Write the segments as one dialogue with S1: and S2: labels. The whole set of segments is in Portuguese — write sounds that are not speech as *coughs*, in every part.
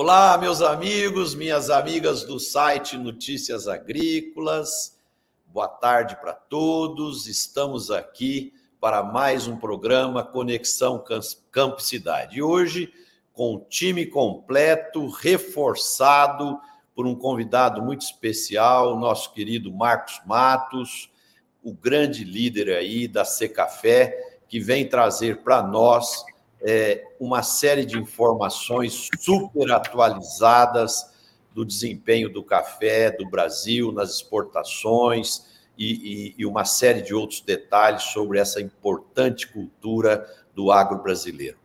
S1: Olá, meus amigos, minhas amigas do site Notícias Agrícolas. Boa tarde para todos. Estamos aqui para mais um programa Conexão Campo Cidade. E hoje com o time completo, reforçado por um convidado muito especial, nosso querido Marcos Matos, o grande líder aí da Secafé, que vem trazer para nós é, uma série de informações super atualizadas do desempenho do café do Brasil nas exportações e, e, e uma série de outros detalhes sobre essa importante cultura do agro brasileiro.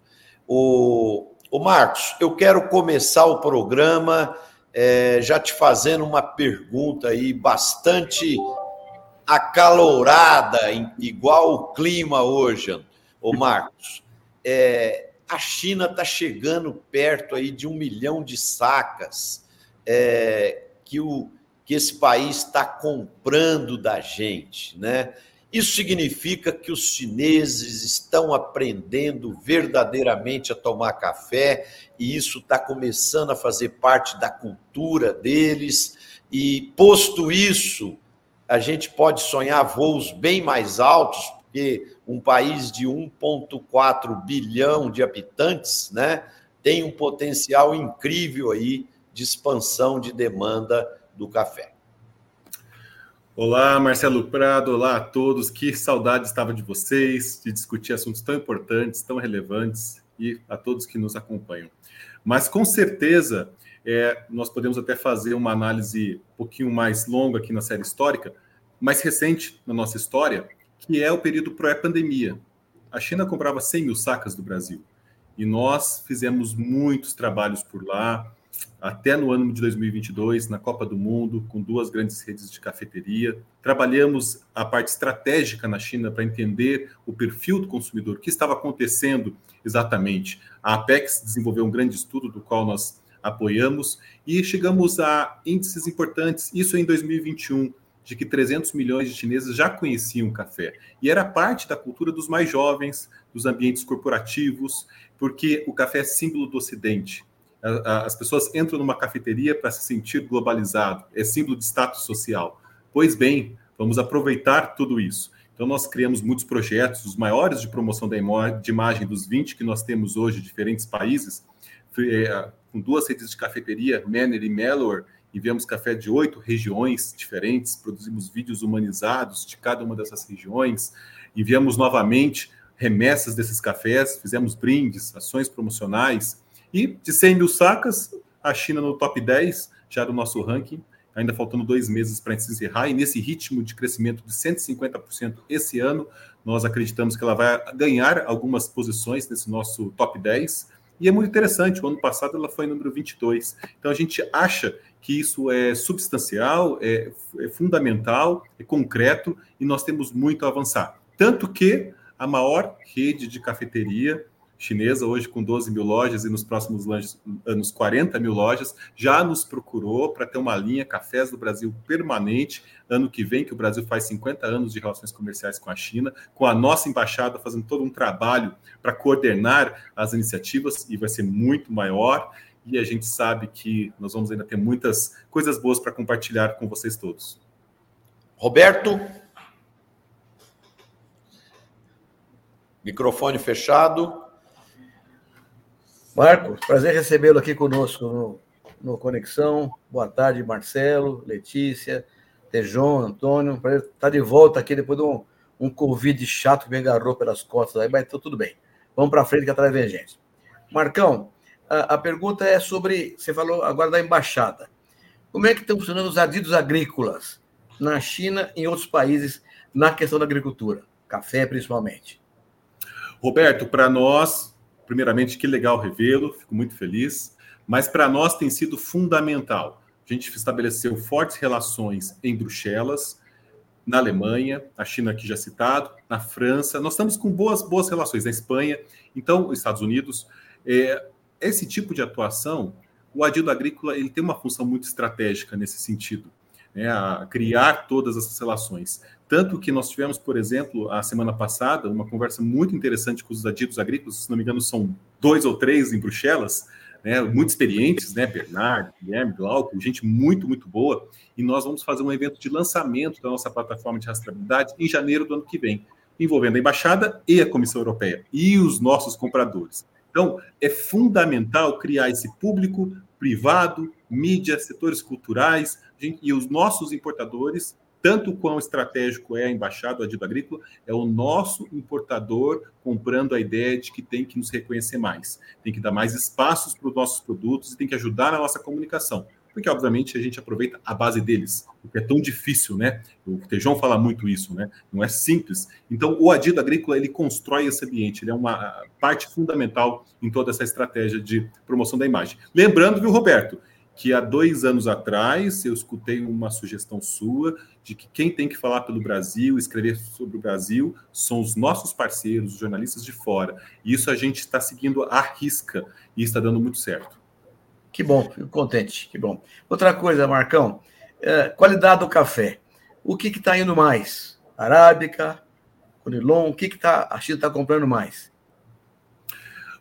S1: O, o Marcos, eu quero começar o programa é, já te fazendo uma pergunta aí bastante acalorada, igual o clima hoje, o Marcos é, a China está chegando perto aí de um milhão de sacas é, que, o, que esse país está comprando da gente, né? Isso significa que os chineses estão aprendendo verdadeiramente a tomar café e isso está começando a fazer parte da cultura deles. E posto isso, a gente pode sonhar voos bem mais altos, porque um país de 1,4 bilhão de habitantes, né, tem um potencial incrível aí de expansão de demanda do café.
S2: Olá, Marcelo Prado, olá a todos. Que saudade estava de vocês, de discutir assuntos tão importantes, tão relevantes e a todos que nos acompanham. Mas com certeza é, nós podemos até fazer uma análise um pouquinho mais longa aqui na série histórica, mais recente na nossa história, que é o período pré-pandemia. A China comprava 100 mil sacas do Brasil e nós fizemos muitos trabalhos por lá, até no ano de 2022, na Copa do Mundo, com duas grandes redes de cafeteria. Trabalhamos a parte estratégica na China para entender o perfil do consumidor, o que estava acontecendo exatamente. A Apex desenvolveu um grande estudo do qual nós apoiamos e chegamos a índices importantes, isso em 2021 de que 300 milhões de chineses já conheciam o café. E era parte da cultura dos mais jovens, dos ambientes corporativos, porque o café é símbolo do Ocidente. As pessoas entram numa cafeteria para se sentir globalizado, é símbolo de status social. Pois bem, vamos aproveitar tudo isso. Então, nós criamos muitos projetos, os maiores de promoção de imagem dos 20 que nós temos hoje diferentes países, é, com duas redes de cafeteria, Manner e Mellor, enviamos café de oito regiões diferentes, produzimos vídeos humanizados de cada uma dessas regiões, enviamos novamente remessas desses cafés, fizemos brindes, ações promocionais, e de 100 mil sacas, a China no top 10 já do nosso ranking, ainda faltando dois meses para encerrar, e nesse ritmo de crescimento de 150% esse ano, nós acreditamos que ela vai ganhar algumas posições nesse nosso top 10, e é muito interessante, o ano passado ela foi número 22. Então a gente acha que isso é substancial, é, é fundamental, é concreto e nós temos muito a avançar. Tanto que a maior rede de cafeteria chinesa, hoje com 12 mil lojas e nos próximos anos 40 mil lojas, já nos procurou para ter uma linha Cafés do Brasil permanente, ano que vem, que o Brasil faz 50 anos de relações comerciais com a China, com a nossa embaixada fazendo todo um trabalho para coordenar as iniciativas, e vai ser muito maior e a gente sabe que nós vamos ainda ter muitas coisas boas para compartilhar com vocês todos.
S1: Roberto. Microfone fechado.
S3: Marcos, prazer recebê-lo aqui conosco no, no Conexão. Boa tarde, Marcelo, Letícia, Tejon, Antônio. Prazer estar tá de volta aqui depois de um, um Covid chato que me agarrou pelas costas aí, mas tudo bem. Vamos para frente que atrás vem gente. Marcão, a, a pergunta é sobre. Você falou agora da embaixada. Como é que estão funcionando os adidos agrícolas na China e em outros países na questão da agricultura? Café, principalmente.
S2: Roberto, para nós, primeiramente, que legal revê-lo, fico muito feliz, mas para nós tem sido fundamental. A gente estabeleceu fortes relações em Bruxelas, na Alemanha, a China aqui já citado, na França, nós estamos com boas, boas relações na Espanha, então, os Estados Unidos. É, esse tipo de atuação, o adido agrícola ele tem uma função muito estratégica nesse sentido, né, a criar todas essas relações. Tanto que nós tivemos, por exemplo, a semana passada, uma conversa muito interessante com os adidos agrícolas, se não me engano, são dois ou três em Bruxelas, né, muito experientes, né, Bernardo, Guilherme, Glauco, gente muito, muito boa, e nós vamos fazer um evento de lançamento da nossa plataforma de rastreabilidade em janeiro do ano que vem, envolvendo a Embaixada e a Comissão Europeia, e os nossos compradores. Então, é fundamental criar esse público privado, mídia, setores culturais, e os nossos importadores tanto quão estratégico é a embaixada, a Adido Agrícola, é o nosso importador comprando a ideia de que tem que nos reconhecer mais, tem que dar mais espaços para os nossos produtos e tem que ajudar na nossa comunicação. Porque, obviamente, a gente aproveita a base deles, o que é tão difícil, né? O Tejão fala muito isso, né? Não é simples. Então, o Adido Agrícola, ele constrói esse ambiente, ele é uma parte fundamental em toda essa estratégia de promoção da imagem. Lembrando, viu, Roberto, que há dois anos atrás eu escutei uma sugestão sua de que quem tem que falar pelo Brasil, escrever sobre o Brasil, são os nossos parceiros, os jornalistas de fora. E isso a gente está seguindo à risca e está dando muito certo.
S3: Que bom, fico contente, que bom. Outra coisa, Marcão, é, qualidade do café. O que está indo mais? Arábica, Conilon, o que, que tá, a China está comprando mais?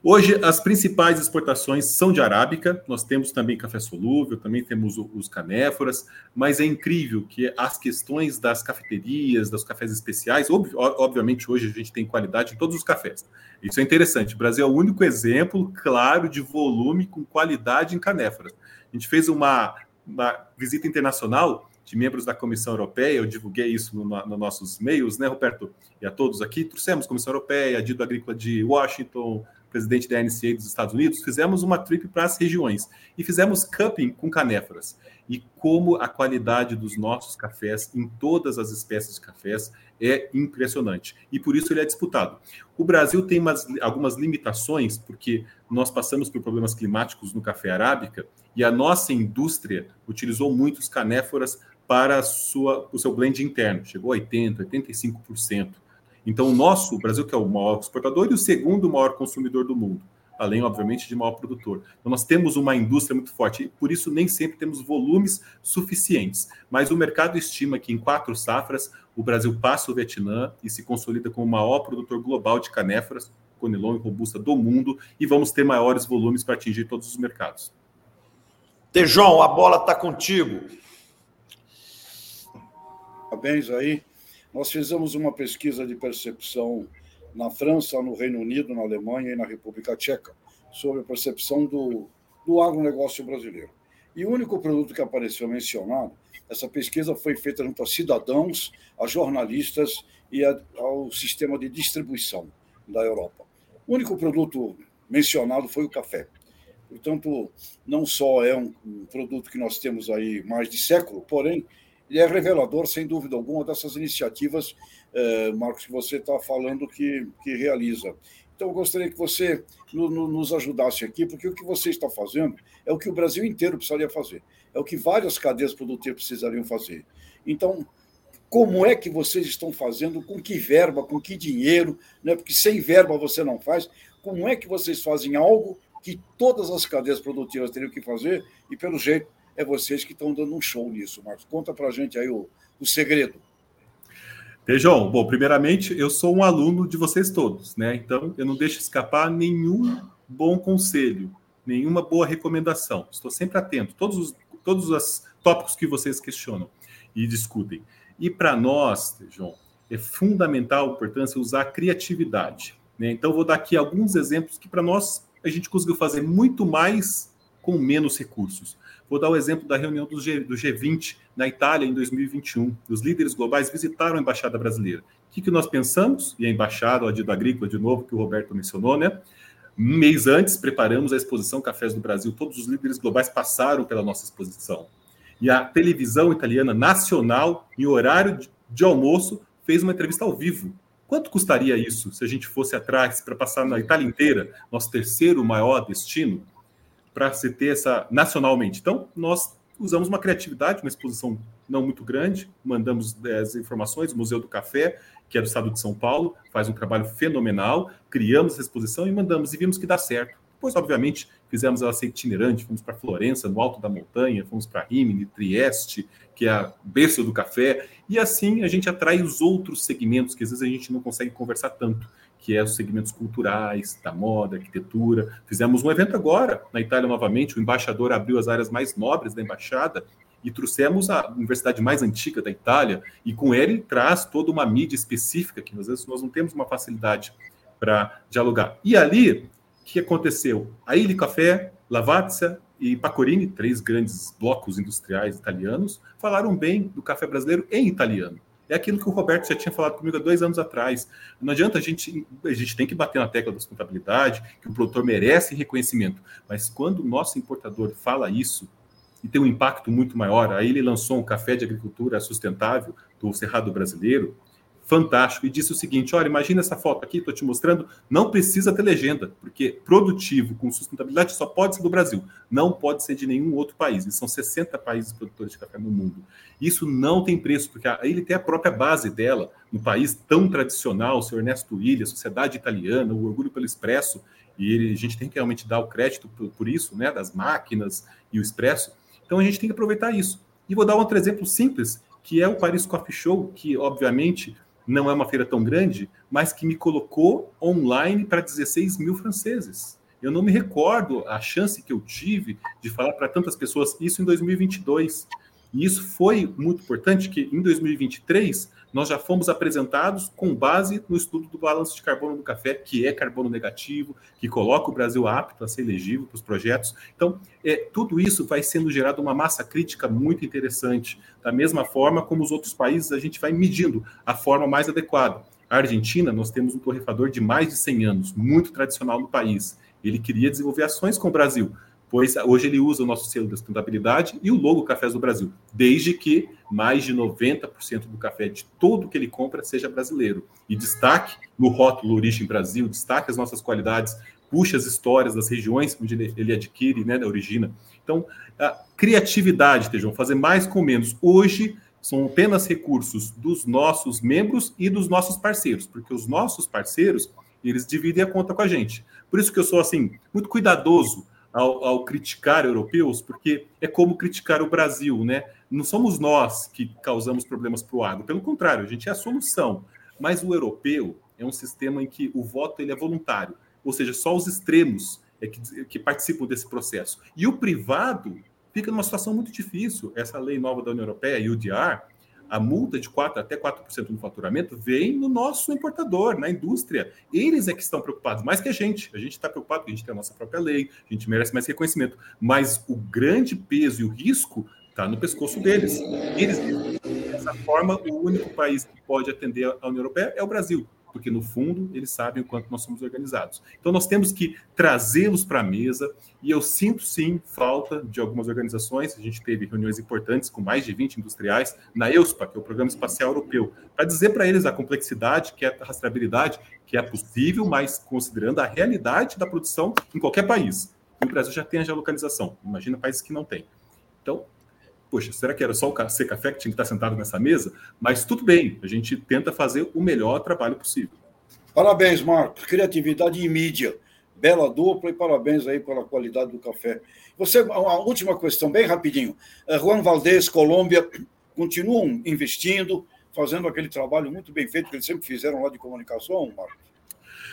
S2: Hoje, as principais exportações são de arábica, nós temos também café solúvel, também temos os canéforas, mas é incrível que as questões das cafeterias, dos cafés especiais, ob obviamente hoje a gente tem qualidade em todos os cafés. Isso é interessante. O Brasil é o único exemplo claro de volume com qualidade em canéforas. A gente fez uma, uma visita internacional de membros da Comissão Europeia, eu divulguei isso nos no nossos e-mails, né, Roberto? E a todos aqui, trouxemos Comissão Europeia, a Dido Agrícola de Washington, presidente da NCA dos Estados Unidos, fizemos uma trip para as regiões e fizemos cupping com canéforas. E como a qualidade dos nossos cafés, em todas as espécies de cafés, é impressionante. E por isso ele é disputado. O Brasil tem umas, algumas limitações, porque nós passamos por problemas climáticos no café arábica e a nossa indústria utilizou muitos canéforas para sua, o seu blend interno, chegou a 80%, 85%. Então, o nosso, o Brasil, que é o maior exportador e o segundo maior consumidor do mundo, além, obviamente, de maior produtor. Então, nós temos uma indústria muito forte, e por isso nem sempre temos volumes suficientes. Mas o mercado estima que em quatro safras, o Brasil passa o Vietnã e se consolida como o maior produtor global de canéforas, conilon e robusta do mundo, e vamos ter maiores volumes para atingir todos os mercados.
S1: Tejon, a bola está contigo.
S4: Parabéns aí nós fizemos uma pesquisa de percepção na França, no Reino Unido, na Alemanha e na República Tcheca sobre a percepção do, do agronegócio brasileiro. E o único produto que apareceu mencionado, essa pesquisa foi feita junto a cidadãos, a jornalistas e a, ao sistema de distribuição da Europa. O único produto mencionado foi o café. Portanto, não só é um, um produto que nós temos aí mais de século, porém, ele é revelador, sem dúvida alguma, dessas iniciativas, eh, Marcos, que você está falando que, que realiza. Então, eu gostaria que você no, no, nos ajudasse aqui, porque o que você está fazendo é o que o Brasil inteiro precisaria fazer, é o que várias cadeias produtivas precisariam fazer. Então, como é que vocês estão fazendo, com que verba, com que dinheiro, né? porque sem verba você não faz, como é que vocês fazem algo que todas as cadeias produtivas teriam que fazer e, pelo jeito, é vocês que estão dando um show nisso, Marcos. Conta para a gente aí o, o segredo.
S2: Tejão, bom, primeiramente, eu sou um aluno de vocês todos, né? Então, eu não deixo escapar nenhum bom conselho, nenhuma boa recomendação. Estou sempre atento, todos os, todos os tópicos que vocês questionam e discutem. E para nós, Tejão, é fundamental a importância usar a criatividade. Né? Então, vou dar aqui alguns exemplos que para nós a gente conseguiu fazer muito mais com menos recursos. Vou dar o exemplo da reunião do, G, do G20 na Itália em 2021. Os líderes globais visitaram a embaixada brasileira. O que, que nós pensamos? E a embaixada, o Adido Agrícola, de novo, que o Roberto mencionou, né? Um mês antes, preparamos a exposição Cafés do Brasil. Todos os líderes globais passaram pela nossa exposição. E a televisão italiana nacional, em horário de almoço, fez uma entrevista ao vivo. Quanto custaria isso se a gente fosse atrás para passar na Itália inteira, nosso terceiro maior destino? Para se ter essa nacionalmente. Então, nós usamos uma criatividade, uma exposição não muito grande, mandamos eh, as informações, o Museu do Café, que é do estado de São Paulo, faz um trabalho fenomenal, criamos essa exposição e mandamos, e vimos que dá certo. Depois, obviamente, fizemos ela ser itinerante, fomos para Florença, no alto da montanha, fomos para Rimini, Trieste, que é a berço do café, e assim a gente atrai os outros segmentos que às vezes a gente não consegue conversar tanto, que é os segmentos culturais, da moda, arquitetura. Fizemos um evento agora na Itália novamente, o embaixador abriu as áreas mais nobres da embaixada e trouxemos a universidade mais antiga da Itália, e com ele traz toda uma mídia específica, que às vezes nós não temos uma facilidade para dialogar. E ali, o que aconteceu? A Ilha Café, Lavazza e Pacorini, três grandes blocos industriais italianos, falaram bem do café brasileiro em italiano. É aquilo que o Roberto já tinha falado comigo há dois anos atrás. Não adianta a gente, a gente tem que bater na tecla da sustentabilidade, que o produtor merece reconhecimento. Mas quando o nosso importador fala isso, e tem um impacto muito maior. Aí ele lançou um café de agricultura sustentável do Cerrado Brasileiro, fantástico, e disse o seguinte: olha, imagina essa foto aqui, estou te mostrando, não precisa ter legenda, porque produtivo com sustentabilidade só pode ser do Brasil, não pode ser de nenhum outro país. E são 60 países produtores de café no mundo. Isso não tem preço, porque ele tem a própria base dela, no país tão tradicional, o seu Ernesto Williams, sociedade italiana, o orgulho pelo expresso, e ele, a gente tem que realmente dar o crédito por, por isso, né, das máquinas e o expresso. Então a gente tem que aproveitar isso. E vou dar outro exemplo simples, que é o Paris Coffee Show, que obviamente não é uma feira tão grande, mas que me colocou online para 16 mil franceses. Eu não me recordo a chance que eu tive de falar para tantas pessoas isso em 2022. E isso foi muito importante, que em 2023 nós já fomos apresentados com base no estudo do balanço de carbono do café, que é carbono negativo, que coloca o Brasil apto a ser elegível para os projetos. Então, é, tudo isso vai sendo gerado uma massa crítica muito interessante. Da mesma forma como os outros países, a gente vai medindo a forma mais adequada. A Argentina, nós temos um torrefador de mais de 100 anos, muito tradicional no país. Ele queria desenvolver ações com o Brasil pois hoje ele usa o nosso selo de sustentabilidade e o logo Cafés do Brasil, desde que mais de 90% do café de todo que ele compra seja brasileiro. E destaque no rótulo Origem Brasil, destaque as nossas qualidades, puxa as histórias das regiões onde ele, ele adquire, né, da origina. Então, a criatividade, Tejão, fazer mais com menos. Hoje são apenas recursos dos nossos membros e dos nossos parceiros, porque os nossos parceiros, eles dividem a conta com a gente. Por isso que eu sou assim muito cuidadoso ao, ao, criticar europeus, porque é como criticar o Brasil, né? Não somos nós que causamos problemas para o agro, pelo contrário, a gente é a solução. Mas o europeu é um sistema em que o voto ele é voluntário, ou seja, só os extremos é que, que participam desse processo. E o privado fica numa situação muito difícil. Essa lei nova da União Europeia, UDR, a multa de 4 até 4% no faturamento vem no nosso importador, na indústria. Eles é que estão preocupados, mais que a gente. A gente está preocupado porque a gente tem a nossa própria lei, a gente merece mais reconhecimento. Mas o grande peso e o risco está no pescoço deles. Eles, dessa forma, o único país que pode atender a União Europeia é o Brasil porque no fundo eles sabem o quanto nós somos organizados. Então nós temos que trazê-los para a mesa, e eu sinto sim falta de algumas organizações. A gente teve reuniões importantes com mais de 20 industriais na EUSPA, que é o Programa Espacial Europeu, para dizer para eles a complexidade, que é a rastreabilidade, que é possível, mas considerando a realidade da produção em qualquer país. E o Brasil já tem a geolocalização, imagina países que não têm. Então, poxa, será que era só o C Café que tinha que estar sentado nessa mesa? Mas tudo bem, a gente tenta fazer o melhor trabalho possível.
S4: Parabéns, Marcos. Criatividade e mídia. Bela dupla e parabéns aí pela qualidade do café. Você, uma última questão, bem rapidinho. Eh, Juan Valdez, Colômbia, continuam investindo, fazendo aquele trabalho muito bem feito que eles sempre fizeram lá de comunicação, Marcos?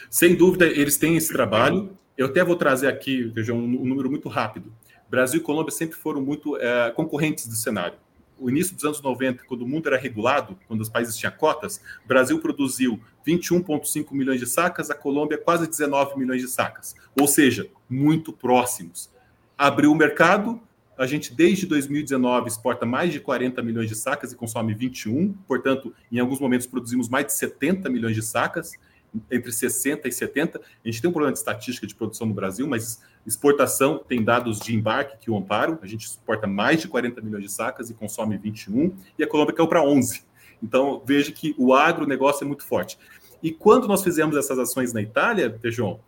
S2: Sem dúvida, eles têm esse trabalho. Eu até vou trazer aqui, veja, um número muito rápido. Brasil e Colômbia sempre foram muito é, concorrentes do cenário. O início dos anos 90, quando o mundo era regulado, quando os países tinham cotas, o Brasil produziu 21,5 milhões de sacas, a Colômbia quase 19 milhões de sacas. Ou seja, muito próximos. Abriu o mercado, a gente desde 2019 exporta mais de 40 milhões de sacas e consome 21, portanto, em alguns momentos produzimos mais de 70 milhões de sacas entre 60 e 70. A gente tem um problema de estatística de produção no Brasil, mas exportação tem dados de embarque que o amparam. A gente exporta mais de 40 milhões de sacas e consome 21, e a Colômbia caiu para 11. Então, veja que o agronegócio é muito forte. E quando nós fizemos essas ações na Itália, João,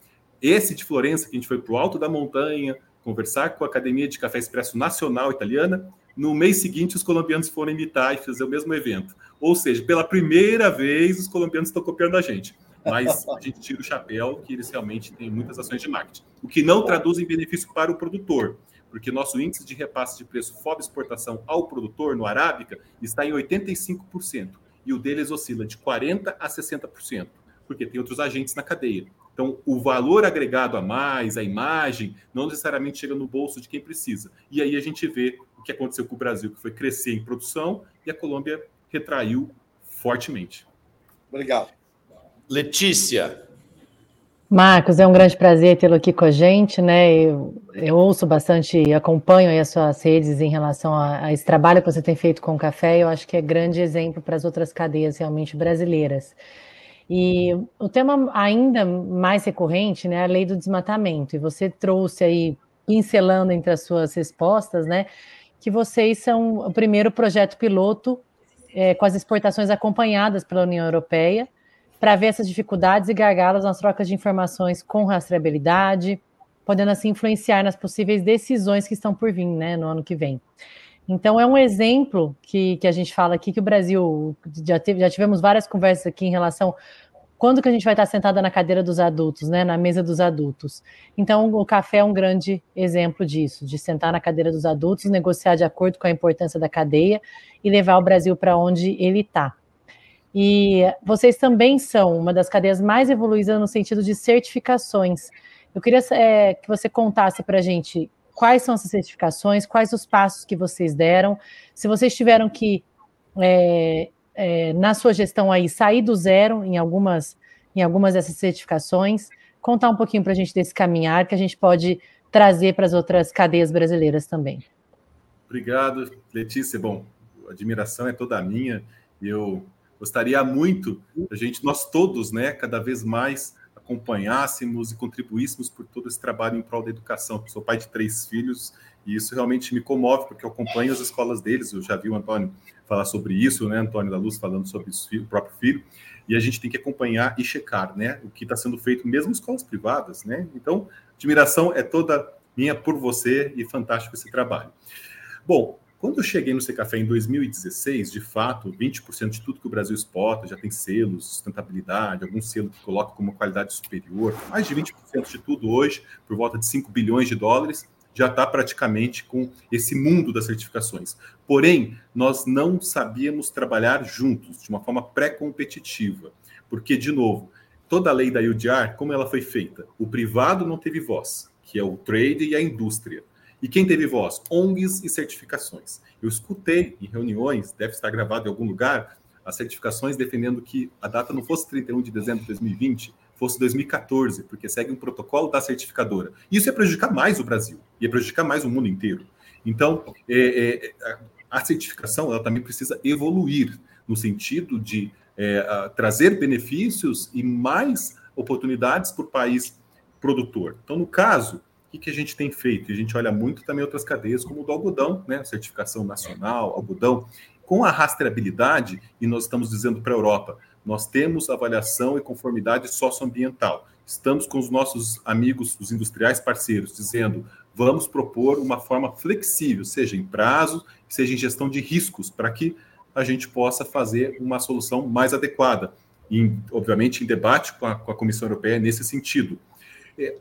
S2: esse de Florença, que a gente foi para o alto da montanha, conversar com a Academia de Café Expresso Nacional Italiana, no mês seguinte os colombianos foram imitar e fazer o mesmo evento. Ou seja, pela primeira vez os colombianos estão copiando a gente. Mas a gente tira o chapéu que eles realmente têm muitas ações de marketing, o que não traduz em benefício para o produtor, porque nosso índice de repasse de preço FOB exportação ao produtor no Arábica está em 85%, e o deles oscila de 40% a 60%, porque tem outros agentes na cadeia. Então, o valor agregado a mais, a imagem, não necessariamente chega no bolso de quem precisa. E aí a gente vê o que aconteceu com o Brasil, que foi crescer em produção, e a Colômbia retraiu fortemente.
S1: Obrigado. Letícia.
S5: Marcos, é um grande prazer tê-lo aqui com a gente, né? Eu, eu ouço bastante e acompanho as suas redes em relação a, a, esse trabalho que você tem feito com o café, eu acho que é grande exemplo para as outras cadeias realmente brasileiras. E o tema ainda mais recorrente, né, é a lei do desmatamento. E você trouxe aí, pincelando entre as suas respostas, né, que vocês são o primeiro projeto piloto é, com as exportações acompanhadas pela União Europeia para ver essas dificuldades e gargalos nas trocas de informações com rastreabilidade, podendo assim influenciar nas possíveis decisões que estão por vir né, no ano que vem. Então, é um exemplo que, que a gente fala aqui que o Brasil já, teve, já tivemos várias conversas aqui em relação quando que a gente vai estar sentada na cadeira dos adultos, né, na mesa dos adultos. Então, o café é um grande exemplo disso, de sentar na cadeira dos adultos, negociar de acordo com a importância da cadeia e levar o Brasil para onde ele está. E vocês também são uma das cadeias mais evoluídas no sentido de certificações. Eu queria é, que você contasse para a gente quais são essas certificações, quais os passos que vocês deram, se vocês tiveram que, é, é, na sua gestão aí, sair do zero em algumas, em algumas dessas certificações, contar um pouquinho para a gente desse caminhar que a gente pode trazer para as outras cadeias brasileiras também.
S2: Obrigado, Letícia. Bom, a admiração é toda minha. Eu Gostaria muito a gente, nós todos, né, cada vez mais acompanhássemos e contribuíssemos por todo esse trabalho em prol da educação. sou pai de três filhos e isso realmente me comove, porque eu acompanho as escolas deles. Eu já vi o Antônio falar sobre isso, né, Antônio da Luz falando sobre o próprio filho, e a gente tem que acompanhar e checar, né, o que está sendo feito, mesmo em escolas privadas, né. Então, admiração é toda minha por você e fantástico esse trabalho. Bom, quando eu cheguei no Secafé em 2016, de fato, 20% de tudo que o Brasil exporta já tem selos, sustentabilidade, algum selo que coloca como qualidade superior. Mais de 20% de tudo hoje, por volta de 5 bilhões de dólares, já está praticamente com esse mundo das certificações. Porém, nós não sabíamos trabalhar juntos, de uma forma pré-competitiva. Porque, de novo, toda a lei da UDR, como ela foi feita? O privado não teve voz, que é o trade e a indústria. E quem teve voz? ONGs e certificações. Eu escutei em reuniões, deve estar gravado em algum lugar, as certificações defendendo que a data não fosse 31 de dezembro de 2020, fosse 2014, porque segue um protocolo da certificadora. Isso ia prejudicar mais o Brasil, ia prejudicar mais o mundo inteiro. Então, é, é, a certificação ela também precisa evoluir no sentido de é, trazer benefícios e mais oportunidades para o país produtor. Então, no caso, que, que a gente tem feito? E a gente olha muito também outras cadeias, como o do algodão, né? certificação nacional, algodão, com a rastreabilidade, e nós estamos dizendo para a Europa, nós temos avaliação e conformidade socioambiental. Estamos com os nossos amigos, os industriais parceiros, dizendo vamos propor uma forma flexível, seja em prazo, seja em gestão de riscos, para que a gente possa fazer uma solução mais adequada. E, obviamente, em debate com a, com a Comissão Europeia nesse sentido. É,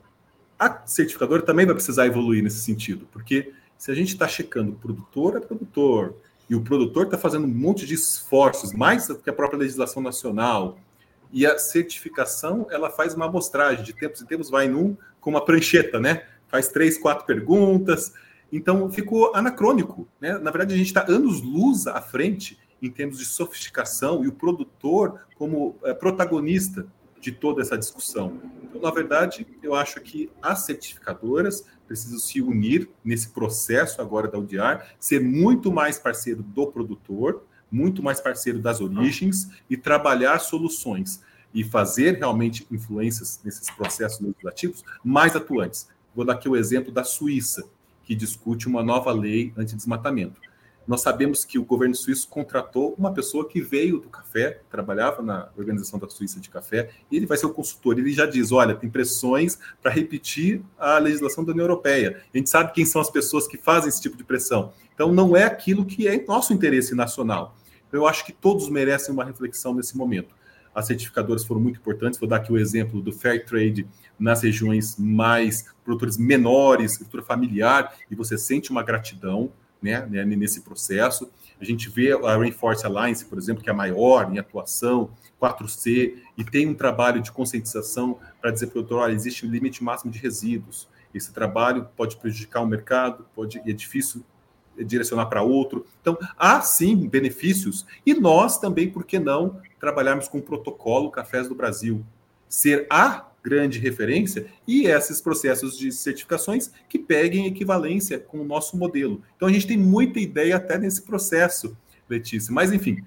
S2: a certificadora também vai precisar evoluir nesse sentido, porque se a gente está checando produtor a produtor, e o produtor está fazendo um monte de esforços, mais do que a própria legislação nacional, e a certificação ela faz uma amostragem, de tempos em tempos vai num com uma prancheta, né? Faz três, quatro perguntas. Então ficou anacrônico. Né? Na verdade, a gente está anos luz à frente em termos de sofisticação e o produtor como é, protagonista de toda essa discussão. Então, na verdade, eu acho que as certificadoras precisam se unir nesse processo agora da UDR, ser muito mais parceiro do produtor, muito mais parceiro das origens e trabalhar soluções e fazer realmente influências nesses processos legislativos mais atuantes. Vou dar aqui o exemplo da Suíça, que discute uma nova lei anti-desmatamento. Nós sabemos que o governo suíço contratou uma pessoa que veio do café, trabalhava na Organização da Suíça de Café, e ele vai ser o consultor. Ele já diz: olha, tem pressões para repetir a legislação da União Europeia. A gente sabe quem são as pessoas que fazem esse tipo de pressão. Então, não é aquilo que é nosso interesse nacional. Eu acho que todos merecem uma reflexão nesse momento. as certificadoras foram muito importantes. Vou dar aqui o exemplo do Fair Trade nas regiões mais produtores menores, estrutura familiar, e você sente uma gratidão né, né, nesse processo. A gente vê a Rainforest Alliance, por exemplo, que é a maior em atuação, 4C, e tem um trabalho de conscientização para dizer para o produtor, olha, existe um limite máximo de resíduos. Esse trabalho pode prejudicar o mercado, pode é difícil direcionar para outro. Então, há sim benefícios, e nós também, por que não, trabalharmos com o protocolo Cafés do Brasil, ser a grande referência e esses processos de certificações que peguem equivalência com o nosso modelo. Então, a gente tem muita ideia até nesse processo, Letícia. Mas, enfim,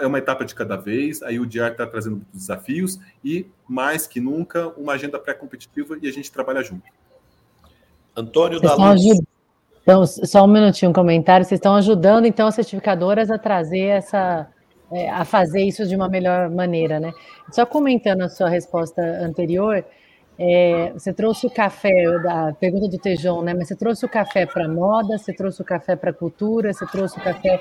S2: é uma etapa de cada vez, aí o DIAR está trazendo muitos desafios e, mais que nunca, uma agenda pré-competitiva e a gente trabalha junto.
S1: Antônio da Luz.
S5: Então, só um minutinho, um comentário. Vocês estão ajudando, então, as certificadoras a trazer essa, é, a fazer isso de uma melhor maneira, né? Só comentando a sua resposta anterior, é, você trouxe o café, da pergunta do Tejon, né? Mas você trouxe o café para moda, você trouxe o café para cultura, você trouxe o café.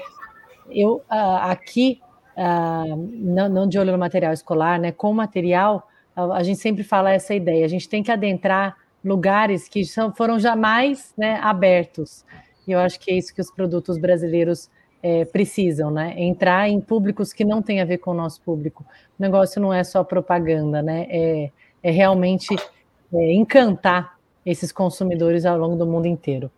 S5: Eu aqui, não, não, de olho no material escolar, né? Com material, a, a gente sempre fala essa ideia. A gente tem que adentrar lugares que são, foram jamais né, abertos. E eu acho que é isso que os produtos brasileiros é, precisam, né? Entrar em públicos que não têm a ver com o nosso público. O negócio não é só propaganda, né? É, é realmente é, encantar esses consumidores ao longo do mundo inteiro.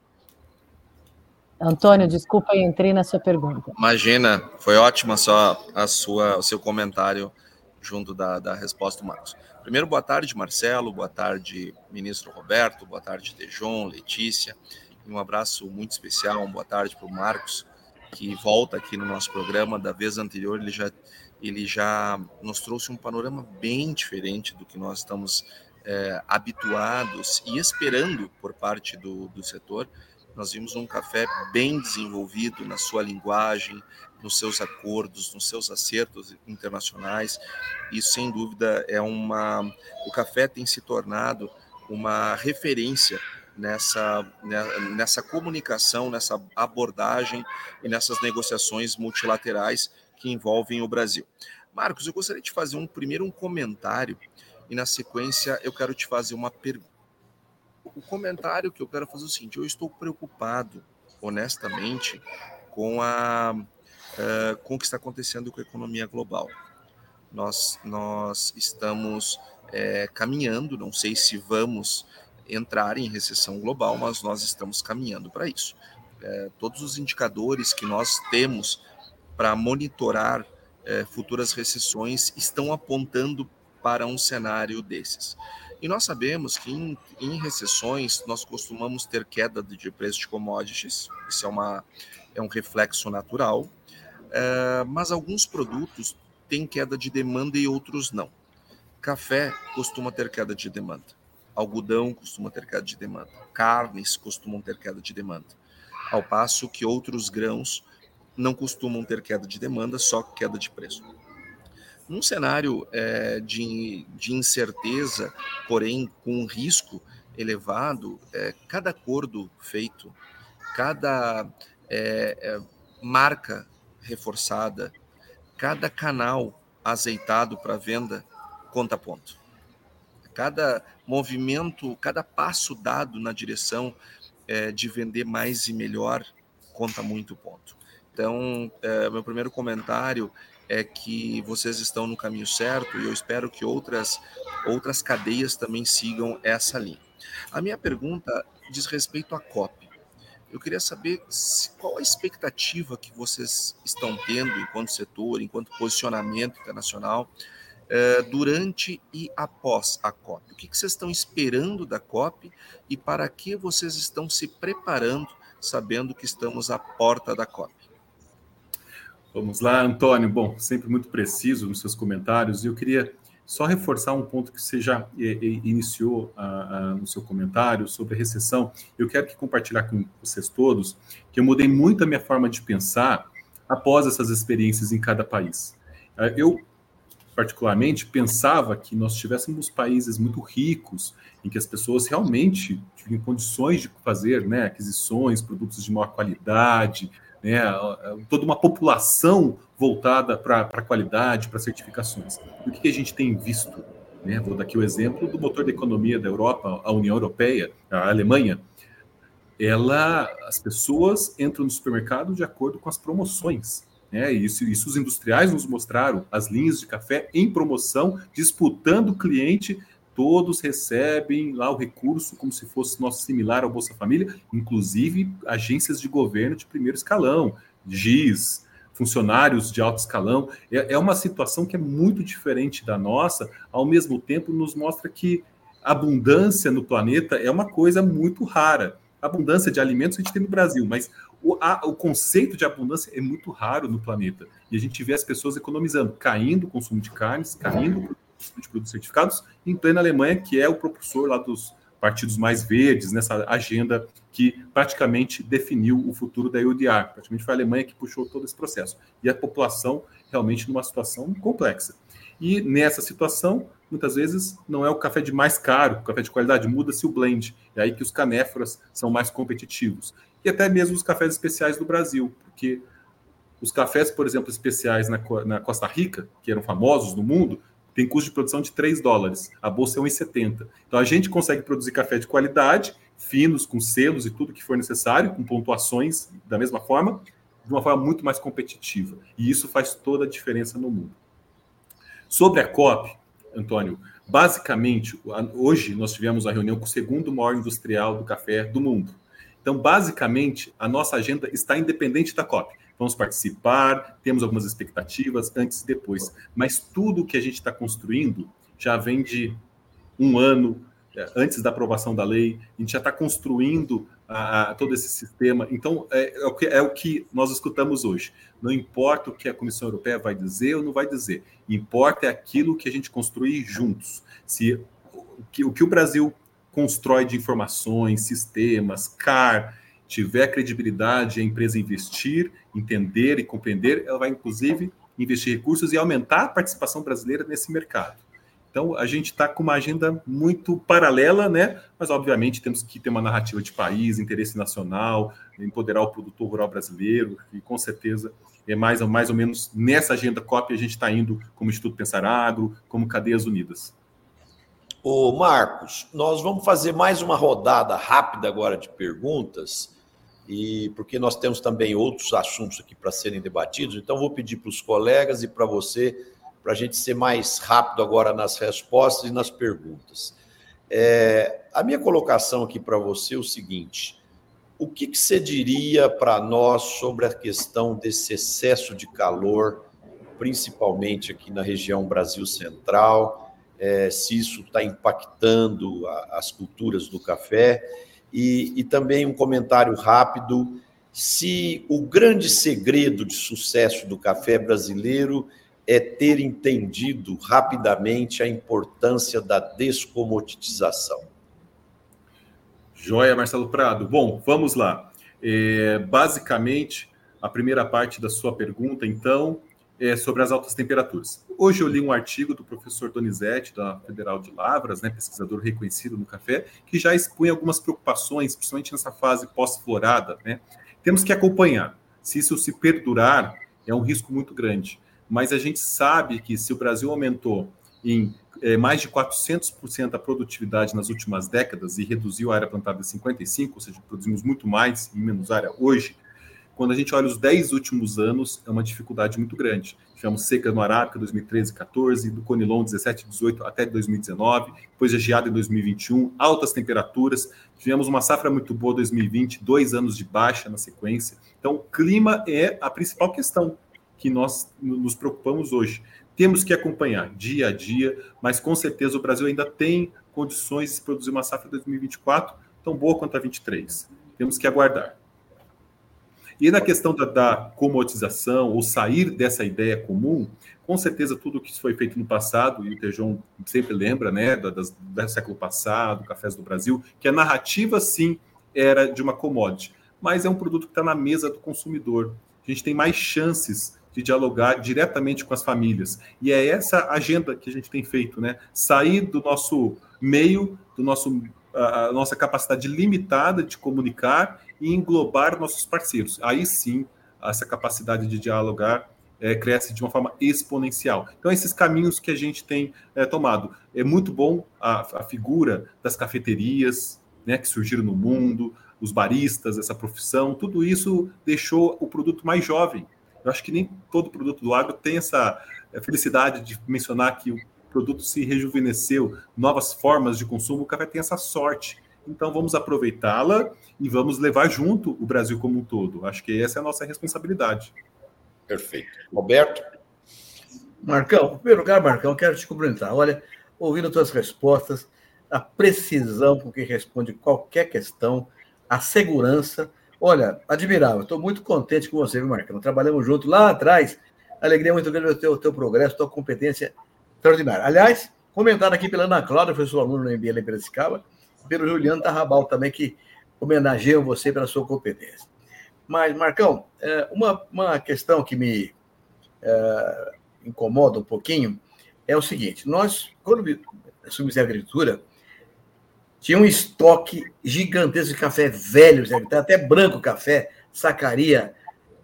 S5: Antônio, desculpa, eu entrei na sua pergunta.
S6: Imagina, foi ótima só a sua, o seu comentário junto da, da resposta do Marcos. Primeiro, boa tarde, Marcelo, boa tarde, ministro Roberto, boa tarde, Tejon, Letícia, e um abraço muito especial, uma boa tarde para o Marcos, que volta aqui no nosso programa. Da vez anterior, ele já, ele já nos trouxe um panorama bem diferente do que nós estamos é, habituados e esperando por parte do, do setor. Nós vimos um café bem desenvolvido na sua linguagem, nos seus acordos, nos seus acertos internacionais. Isso, sem dúvida, é uma. O café tem se tornado uma referência nessa, né, nessa comunicação, nessa abordagem e nessas negociações multilaterais que envolvem o Brasil. Marcos, eu gostaria de fazer um primeiro um comentário e na sequência eu quero te fazer uma pergunta. O comentário que eu quero fazer é o seguinte: eu estou preocupado, honestamente, com a uh, com o que está acontecendo com a economia global. Nós, nós estamos é, caminhando, não sei se vamos entrar em recessão global, mas nós estamos caminhando para isso. É, todos os indicadores que nós temos para monitorar é, futuras recessões estão apontando para um cenário desses. E nós sabemos que em, em recessões nós costumamos ter queda de preço de commodities, isso é, uma, é um reflexo natural, é, mas alguns produtos têm queda de demanda e outros não. Café costuma ter queda de demanda, algodão costuma ter queda de demanda, carnes costumam ter queda de demanda, ao passo que outros grãos não costumam ter queda de demanda, só queda de preço. Num cenário é, de, de, incerteza, porém com risco elevado, é, cada acordo feito, cada é, é marca reforçada, cada canal azeitado para venda conta ponto. Cada movimento, cada passo dado na direção é, de vender mais e melhor conta muito ponto. Então, é, meu primeiro comentário é que vocês estão no caminho certo e eu espero que outras outras cadeias também sigam essa linha. A minha pergunta diz respeito à COP. Eu queria saber se, qual a expectativa que vocês estão tendo enquanto setor, enquanto posicionamento internacional, eh, durante e após a COP. O que, vocês estão esperando da COP e para que vocês estão se preparando, sabendo que estamos à porta da COP?
S2: Vamos lá, Antônio. Bom, sempre muito preciso nos seus comentários. E eu queria só reforçar um ponto que você já é, é, iniciou a, a, no seu comentário sobre a recessão. Eu quero que compartilhar com vocês todos que eu mudei muito a minha forma de pensar após essas experiências em cada país. É, eu, particularmente, pensava que nós tivéssemos países muito ricos, em que as pessoas realmente tinham condições de fazer né, aquisições, produtos de maior qualidade, né, toda uma população voltada para a qualidade, para certificações. O que, que a gente tem visto? Né? Vou dar aqui o exemplo do motor da economia da Europa, a União Europeia, a Alemanha. Ela, as pessoas entram no supermercado de acordo com as promoções. Né? Isso, isso os industriais nos mostraram, as linhas de café em promoção, disputando o cliente todos recebem lá o recurso como se fosse nosso similar ao Bolsa Família, inclusive agências de governo de primeiro escalão, GIS, funcionários de alto escalão. É, é uma situação que é muito diferente da nossa, ao mesmo tempo nos mostra que abundância no planeta é uma coisa muito rara. Abundância de alimentos a gente tem no Brasil, mas o, a, o conceito de abundância é muito raro no planeta. E a gente vê as pessoas economizando, caindo o consumo de carnes, caindo o de produtos certificados, em plena Alemanha, que é o propulsor lá dos partidos mais verdes, nessa agenda que praticamente definiu o futuro da EUDR. Praticamente foi a Alemanha que puxou todo esse processo. E a população realmente numa situação complexa. E nessa situação, muitas vezes, não é o café de mais caro, o café de qualidade, muda-se o blend. É aí que os canéforas são mais competitivos. E até mesmo os cafés especiais do Brasil, porque os cafés, por exemplo, especiais na, na Costa Rica, que eram famosos no mundo, tem custo de produção de 3 dólares, a bolsa é 1,70. Então a gente consegue produzir café de qualidade, finos, com selos e tudo que for necessário, com pontuações da mesma forma, de uma forma muito mais competitiva. E isso faz toda a diferença no mundo. Sobre a COP, Antônio, basicamente, hoje nós tivemos a reunião com o segundo maior industrial do café do mundo. Então, basicamente, a nossa agenda está independente da COP vamos participar, temos algumas expectativas antes e depois. Mas tudo que a gente está construindo já vem de um ano antes da aprovação da lei, a gente já está construindo a, a, todo esse sistema. Então, é, é, o que, é o que nós escutamos hoje. Não importa o que a Comissão Europeia vai dizer ou não vai dizer, importa é aquilo que a gente construir juntos. Se o que o, que o Brasil constrói de informações, sistemas, CAR, tiver credibilidade, a empresa investir, entender e compreender, ela vai inclusive investir recursos e aumentar a participação brasileira nesse mercado. Então, a gente está com uma agenda muito paralela, né? Mas, obviamente, temos que ter uma narrativa de país, interesse nacional, empoderar o produtor rural brasileiro, e com certeza é mais, mais ou menos nessa agenda COP a gente está indo como Instituto Pensar Agro, como Cadeias Unidas.
S1: Ô Marcos, nós vamos fazer mais uma rodada rápida agora de perguntas e porque nós temos também outros assuntos aqui para serem debatidos, então vou pedir para os colegas e para você, para a gente ser mais rápido agora nas respostas e nas perguntas. É, a minha colocação aqui para você é o seguinte: o que, que você diria para nós sobre a questão desse excesso de calor, principalmente aqui na região Brasil Central? É, se isso está impactando a, as culturas do café e, e também um comentário rápido: se o grande segredo de sucesso do café brasileiro é ter entendido rapidamente a importância da descomoditização.
S2: Joia, Marcelo Prado. Bom, vamos lá. É, basicamente, a primeira parte da sua pergunta, então, é, sobre as altas temperaturas. Hoje eu li um artigo do professor Donizete, da Federal de Lavras, né, pesquisador reconhecido no café, que já expunha algumas preocupações, principalmente nessa fase pós-florada. Né? Temos que acompanhar. Se isso se perdurar, é um risco muito grande. Mas a gente sabe que se o Brasil aumentou em é, mais de 400% a produtividade nas últimas décadas e reduziu a área plantada de 55%, ou seja, produzimos muito mais em menos área hoje, quando a gente olha os 10 últimos anos, é uma dificuldade muito grande. Tivemos seca no Arábica 2013 14, do Conilon 17 18 até 2019, depois a geada em 2021, altas temperaturas. Tivemos uma safra muito boa em 2020, dois anos de baixa na sequência. Então, o clima é a principal questão que nós nos preocupamos hoje. Temos que acompanhar dia a dia, mas com certeza o Brasil ainda tem condições de produzir uma safra 2024 tão boa quanto a 23. Temos que aguardar. E na questão da, da ou sair dessa ideia comum, com certeza tudo que foi feito no passado, e o Tejon sempre lembra, né, do século passado, Cafés do Brasil, que a narrativa, sim, era de uma commodity, mas é um produto que está na mesa do consumidor. A gente tem mais chances de dialogar diretamente com as famílias. E é essa agenda que a gente tem feito, né? Sair do nosso meio, do nosso a nossa capacidade limitada de comunicar e englobar nossos parceiros. Aí sim essa capacidade de dialogar é, cresce de uma forma exponencial. Então, esses caminhos que a gente tem é, tomado. É muito bom a, a figura das cafeterias né, que surgiram no mundo, os baristas, essa profissão, tudo isso deixou o produto mais jovem. Eu acho que nem todo produto do agro tem essa é, felicidade de mencionar que o produto se rejuvenesceu, novas formas de consumo, o café tem essa sorte. Então vamos aproveitá-la e vamos levar junto o Brasil como um todo. Acho que essa é a nossa responsabilidade.
S1: Perfeito. Roberto?
S3: Marcão, em primeiro lugar, Marcão, quero te cumprimentar. Olha, ouvindo tuas respostas, a precisão com que responde qualquer questão, a segurança. Olha, admirável. Estou muito contente com você, viu, Marcão? Trabalhamos juntos lá atrás. Alegria muito grande ver o teu, teu progresso, tua competência extraordinária. Aliás, comentado aqui pela Ana Cláudia, foi sua aluna no MBA em Piracicaba, pelo Juliano Tarrabal também, que homenageiam você pela sua competência. Mas, Marcão, é, uma, uma questão que me é, incomoda um pouquinho é o seguinte: nós, quando assumimos a agricultura, tinha um estoque gigantesco de café velho, até branco café, sacaria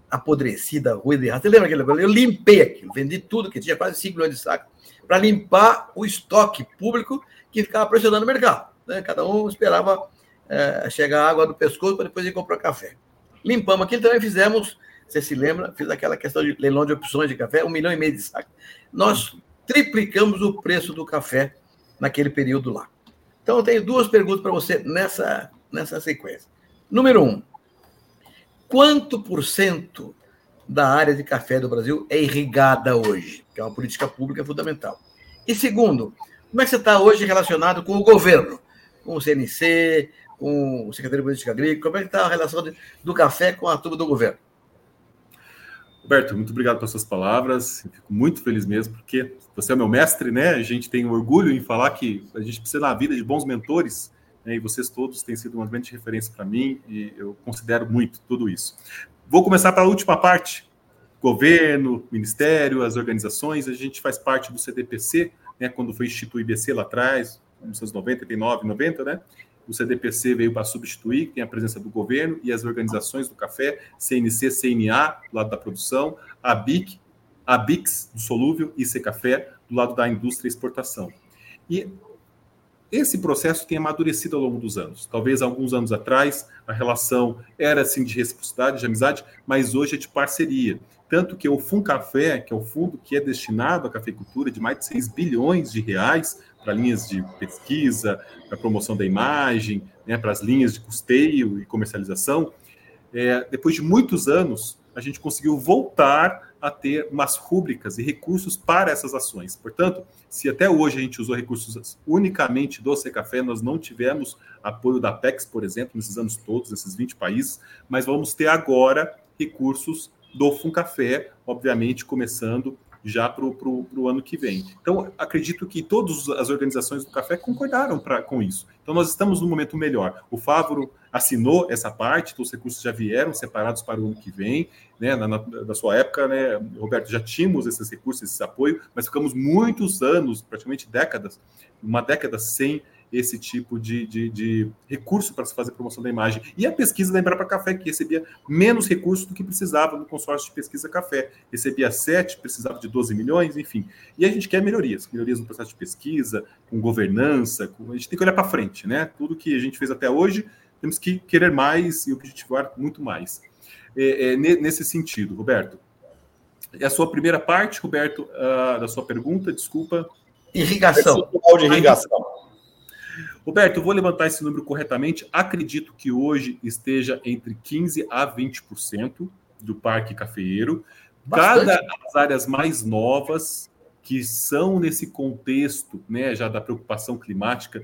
S3: apodrecida, ruída de raça. Você lembra aquele? Eu limpei aquilo, vendi tudo, que tinha quase 5 milhões de sacos, para limpar o estoque público que ficava pressionando o mercado. Né? Cada um esperava é, chegar a água do pescoço para depois ir comprar café. Limpamos aquilo, também fizemos, você se lembra, fiz aquela questão de leilão de opções de café, um milhão e meio de sacos. Nós triplicamos o preço do café naquele período lá. Então, eu tenho duas perguntas para você nessa, nessa sequência. Número um, quanto por cento da área de café do Brasil é irrigada hoje? Que é uma política pública fundamental. E segundo, como é que você está hoje relacionado com o governo? Com o CNC, com o secretário de Política Agrícola? Como é que está a relação do café com a turma do governo?
S2: Roberto, muito obrigado pelas suas palavras. fico muito feliz mesmo, porque você é meu mestre, né? A gente tem orgulho em falar que a gente precisa na vida de bons mentores, né? e vocês todos têm sido uma grande referência para mim, e eu considero muito tudo isso. Vou começar pela última parte. Governo, ministério, as organizações, a gente faz parte do CDPC, né? Quando foi instituído o IBC lá atrás, nos anos 90, 89, 90, né? O CDPC veio para substituir, tem a presença do governo e as organizações do café, CNC, CNA, do lado da produção, a BIC, a BIX, do solúvel, e C Café, do lado da indústria e exportação. E esse processo tem amadurecido ao longo dos anos. Talvez alguns anos atrás a relação era assim de reciprocidade, de amizade, mas hoje é de parceria. Tanto que o Funcafé, que é o fundo que é destinado à cafeicultura de mais de 6 bilhões de reais, para linhas de pesquisa, para promoção da imagem, né, para as linhas de custeio e comercialização, é, depois de muitos anos, a gente conseguiu voltar a ter umas rúbricas e recursos para essas ações. Portanto, se até hoje a gente usou recursos unicamente do Secafé, nós não tivemos apoio da PEX, por exemplo, nesses anos todos, nesses 20 países, mas vamos ter agora recursos do Funcafé, obviamente começando já para o ano que vem. Então, acredito que todas as organizações do café concordaram pra, com isso. Então, nós estamos no momento melhor. O Fávoro assinou essa parte, então os recursos já vieram separados para o ano que vem. Né? Na, na, na sua época, né, Roberto, já tínhamos esses recursos, esse apoio, mas ficamos muitos anos, praticamente décadas, uma década sem esse tipo de, de, de recurso para se fazer promoção da imagem. E a pesquisa da Embrapa Café, que recebia menos recursos do que precisava no consórcio de pesquisa café. Recebia 7, precisava de 12 milhões, enfim. E a gente quer melhorias, melhorias no processo de pesquisa, com governança, com... a gente tem que olhar para frente, né? Tudo que a gente fez até hoje, temos que querer mais e objetivar muito mais. É, é, nesse sentido, Roberto. É a sua primeira parte, Roberto, uh, da sua pergunta, desculpa.
S3: Irrigação.
S1: De irrigação.
S2: Roberto, eu vou levantar esse número corretamente. Acredito que hoje esteja entre 15% a 20% do parque cafeeiro. Bastante. Cada das áreas mais novas que são nesse contexto né, já da preocupação climática,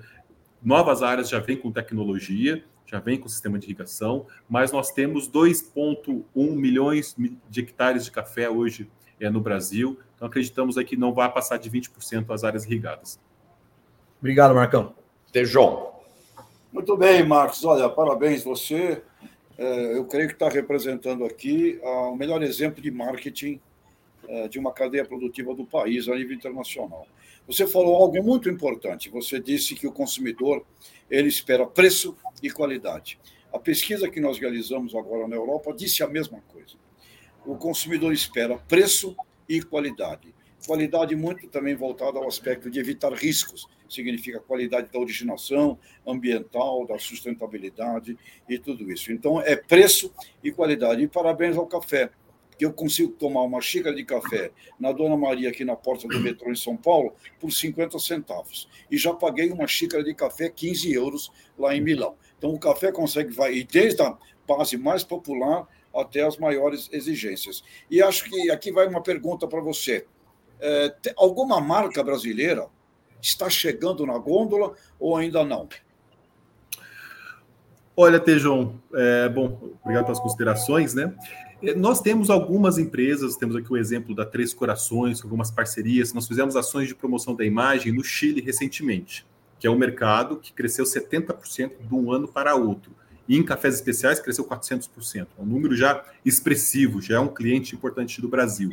S2: novas áreas já vêm com tecnologia, já vem com sistema de irrigação, mas nós temos 2,1 milhões de hectares de café hoje é, no Brasil, então acreditamos aí que não vai passar de 20% as áreas irrigadas.
S3: Obrigado, Marcão.
S1: Tejon.
S4: Muito bem, Marcos. Olha, parabéns você. É, eu creio que está representando aqui o melhor exemplo de marketing é, de uma cadeia produtiva do país a nível internacional. Você falou algo muito importante. Você disse que o consumidor ele espera preço e qualidade. A pesquisa que nós realizamos agora na Europa disse a mesma coisa. o consumidor espera preço e qualidade. Qualidade muito também voltada ao aspecto de evitar riscos, significa qualidade da originação ambiental, da sustentabilidade e tudo isso. Então, é preço e qualidade. E parabéns ao café, que eu consigo tomar uma xícara de café na Dona Maria, aqui na porta do metrô em São Paulo, por 50 centavos. E já paguei uma xícara de café 15 euros lá em Milão. Então, o café consegue, vai, desde a base mais popular até as maiores exigências. E acho que aqui vai uma pergunta para você. É, alguma marca brasileira está chegando na gôndola ou ainda não?
S2: Olha, Tejon, é, bom, obrigado pelas considerações, né? É, nós temos algumas empresas, temos aqui o exemplo da Três Corações, algumas parcerias. Nós fizemos ações de promoção da imagem no Chile recentemente, que é um mercado que cresceu 70% de um ano para outro. E em cafés especiais cresceu 400%. É um número já expressivo, já é um cliente importante do Brasil.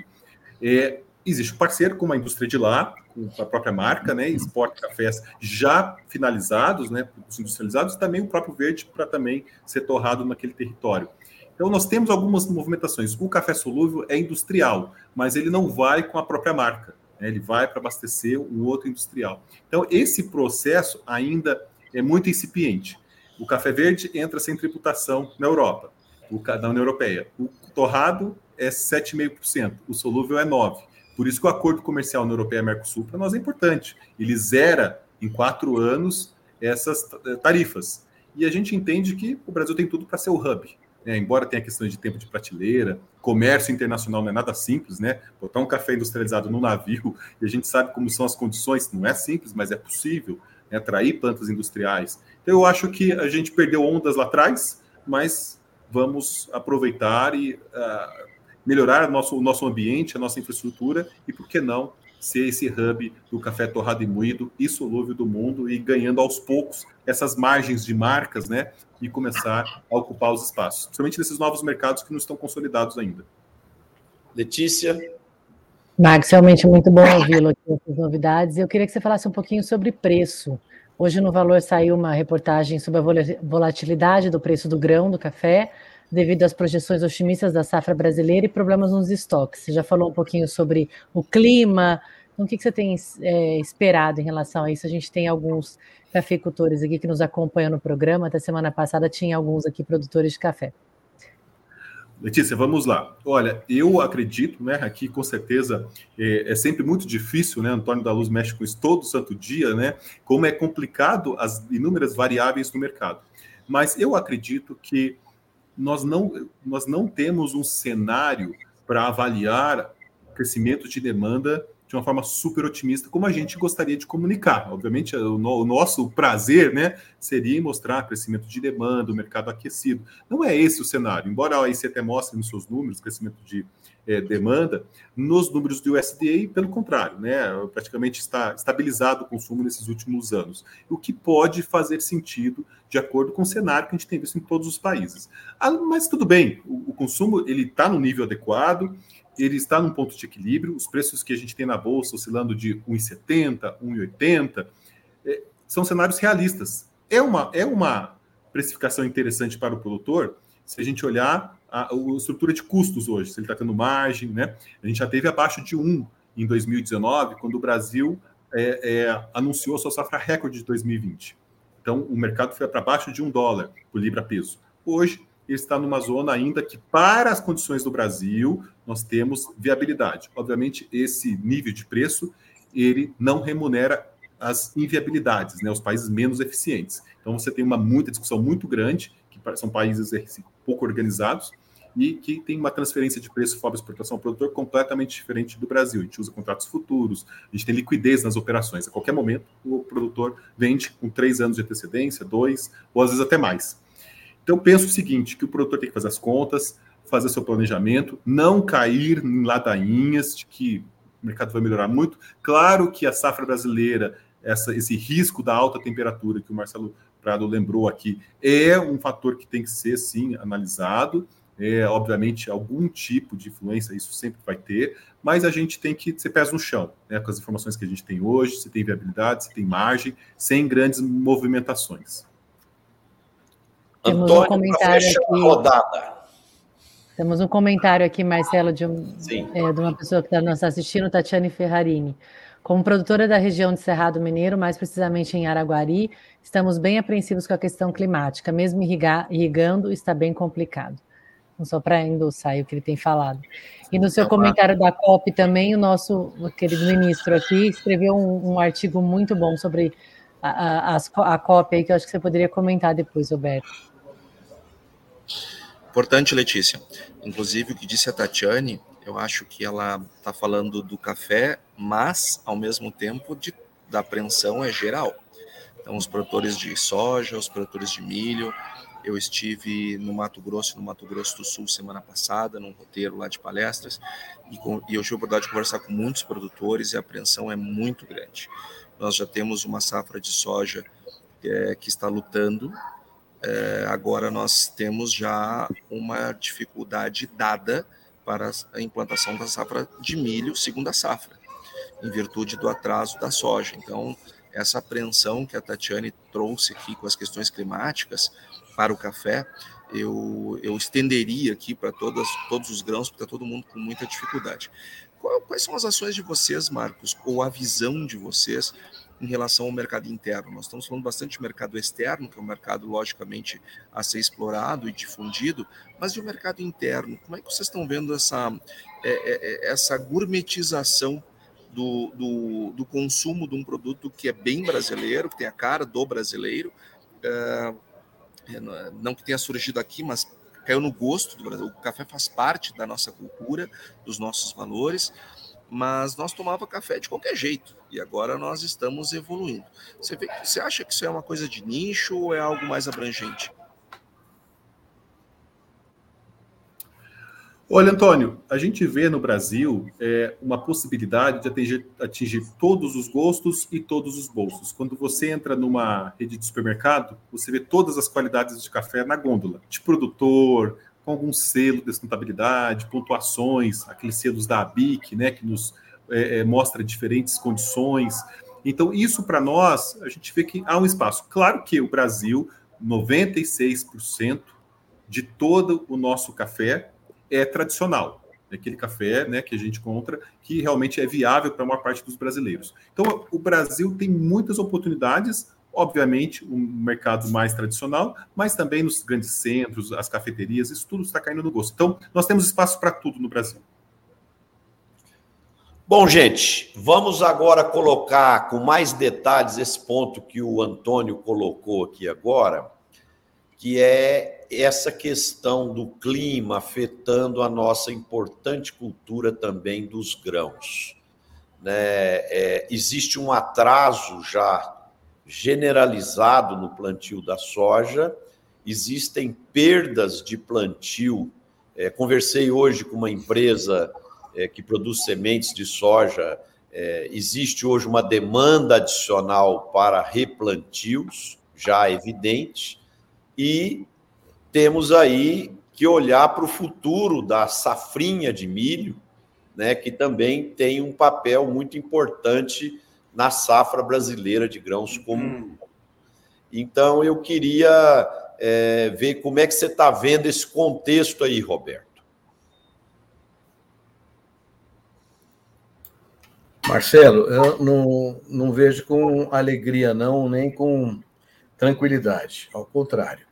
S2: É, existe um parceiro com a indústria de lá, com a própria marca, né, exporta cafés já finalizados, né, industrializados, e também o próprio verde para também ser torrado naquele território. Então, nós temos algumas movimentações. O café solúvel é industrial, mas ele não vai com a própria marca. Né? Ele vai para abastecer um outro industrial. Então, esse processo ainda é muito incipiente. O café verde entra sem tributação na Europa, na União Europeia. O torrado é 7,5%, o solúvel é 9%. Por isso que o acordo comercial União Europeia Mercosul para nós é importante. Ele zera em quatro anos essas tarifas. E a gente entende que o Brasil tem tudo para ser o hub. Né? Embora tenha questões de tempo de prateleira, comércio internacional não é nada simples, né? Botar um café industrializado no navio, e a gente sabe como são as condições, não é simples, mas é possível né? atrair plantas industriais. Então, eu acho que a gente perdeu ondas lá atrás, mas vamos aproveitar e uh, melhorar nosso, o nosso ambiente, a nossa infraestrutura e, por que não, ser esse hub do café torrado e moído e solúvel do mundo e ganhando aos poucos essas margens de marcas, né? E começar a ocupar os espaços, principalmente nesses novos mercados que não estão consolidados ainda.
S1: Letícia.
S5: Max, realmente muito bom ouvi-lo aqui, essas novidades. Eu queria que você falasse um pouquinho sobre preço. Hoje no Valor saiu uma reportagem sobre a volatilidade do preço do grão, do café, devido às projeções otimistas da safra brasileira e problemas nos estoques. Você já falou um pouquinho sobre o clima. Então, o que você tem é, esperado em relação a isso? A gente tem alguns cafeicultores aqui que nos acompanham no programa. Até semana passada tinha alguns aqui produtores de café.
S2: Letícia, vamos lá. Olha, eu acredito, né, aqui com certeza é, é, sempre muito difícil, né, Antônio da Luz mexe com isso todo santo dia, né, como é complicado as inúmeras variáveis do mercado. Mas eu acredito que nós não, nós não temos um cenário para avaliar crescimento de demanda de uma forma super otimista, como a gente gostaria de comunicar. Obviamente, o, no, o nosso prazer né, seria mostrar crescimento de demanda, o mercado aquecido. Não é esse o cenário, embora a OIC até mostre nos seus números crescimento de é, demanda, nos números do USDA, pelo contrário, né, praticamente está estabilizado o consumo nesses últimos anos, o que pode fazer sentido de acordo com o cenário que a gente tem visto em todos os países. Ah, mas tudo bem, o, o consumo ele está no nível adequado, ele está num ponto de equilíbrio. Os preços que a gente tem na bolsa oscilando de 1,70, 1,80, é, são cenários realistas. É uma, é uma precificação interessante para o produtor se a gente olhar a, a estrutura de custos hoje, se ele está tendo margem, né? A gente já teve abaixo de 1 em 2019, quando o Brasil é, é, anunciou sua safra recorde de 2020. Então, o mercado foi para baixo de um dólar por libra peso. Hoje, está numa zona ainda que, para as condições do Brasil, nós temos viabilidade. Obviamente, esse nível de preço, ele não remunera as inviabilidades, né, os países menos eficientes. Então, você tem uma muita discussão muito grande, que são países pouco organizados, e que tem uma transferência de preço fora exportação ao produtor completamente diferente do Brasil. A gente usa contratos futuros, a gente tem liquidez nas operações. A qualquer momento, o produtor vende com três anos de antecedência, dois, ou às vezes até mais. Então, eu penso o seguinte, que o produtor tem que fazer as contas, fazer seu planejamento, não cair em ladainhas de que o mercado vai melhorar muito. Claro que a safra brasileira, essa, esse risco da alta temperatura que o Marcelo Prado lembrou aqui, é um fator que tem que ser, sim, analisado. É, obviamente, algum tipo de influência isso sempre vai ter, mas a gente tem que ser pés no chão, né, com as informações que a gente tem hoje, se tem viabilidade, se tem margem, sem grandes movimentações.
S5: Temos Antônio, um comentário aqui.
S1: rodada.
S5: Temos um comentário aqui, Marcelo, de, um, é, de uma pessoa que está nos assistindo, Tatiane Ferrarini. Como produtora da região de Cerrado Mineiro, mais precisamente em Araguari, estamos bem apreensivos com a questão climática. Mesmo irrigar, irrigando, está bem complicado. Não só para endossar o que ele tem falado. E no seu então, comentário da COP também, o nosso querido ministro aqui escreveu um, um artigo muito bom sobre a, a, a, a COP aí, que eu acho que você poderia comentar depois, Roberto.
S6: Importante, Letícia. Inclusive, o que disse a Tatiane, eu acho que ela está falando do café, mas, ao mesmo tempo, de, da apreensão é geral. Então, os produtores de soja, os produtores de milho. Eu estive no Mato Grosso, no Mato Grosso do Sul, semana passada, num roteiro lá de palestras, e, com, e eu tive a oportunidade de conversar com muitos produtores e a apreensão é muito grande. Nós já temos uma safra de soja é, que está lutando é, agora nós temos já uma dificuldade dada para a implantação da safra de milho, segunda safra, em virtude do atraso da soja. Então, essa apreensão que a Tatiane trouxe aqui com as questões climáticas para o café, eu, eu estenderia aqui para todos os grãos, porque está todo mundo com muita dificuldade. Quais são as ações de vocês, Marcos, ou a visão de vocês em relação ao mercado interno. Nós estamos falando bastante de mercado externo, que é um mercado, logicamente, a ser explorado e difundido, mas e o mercado interno? Como é que vocês estão vendo essa, é, é, é, essa gourmetização do, do, do, consumo de um produto que é bem brasileiro, que tem a cara do brasileiro, não que tenha surgido aqui, mas caiu no gosto do Brasil. O café faz parte da nossa cultura, dos nossos valores mas nós tomava café de qualquer jeito e agora nós estamos evoluindo. Você, vê, você acha que isso é uma coisa de nicho ou é algo mais abrangente?
S2: Olha, Antônio, a gente vê no Brasil é, uma possibilidade de atingir, atingir todos os gostos e todos os bolsos. Quando você entra numa rede de supermercado, você vê todas as qualidades de café na gôndola, de produtor, com algum selo de sustentabilidade, pontuações, aqueles selos da ABIC, né, que nos é, é, mostra diferentes condições. Então, isso para nós, a gente vê que há um espaço. Claro que o Brasil, 96% de todo o nosso café é tradicional. É aquele café né, que a gente encontra que realmente é viável para a maior parte dos brasileiros. Então, o Brasil tem muitas oportunidades obviamente, um mercado mais tradicional, mas também nos grandes centros, as cafeterias, isso tudo está caindo no gosto. Então, nós temos espaço para tudo no Brasil.
S1: Bom, gente, vamos agora colocar com mais detalhes esse ponto que o Antônio colocou aqui agora, que é essa questão do clima afetando a nossa importante cultura também dos grãos. Né? É, existe um atraso já generalizado no plantio da soja, existem perdas de plantio. É, conversei hoje com uma empresa é, que produz sementes de soja. É, existe hoje uma demanda adicional para replantios, já evidente, e temos aí que olhar para o futuro da safrinha de milho, né, que também tem um papel muito importante na safra brasileira de grãos como hum. Então, eu queria é, ver como é que você está vendo esse contexto aí, Roberto.
S3: Marcelo, eu não, não vejo com alegria, não, nem com tranquilidade. Ao contrário.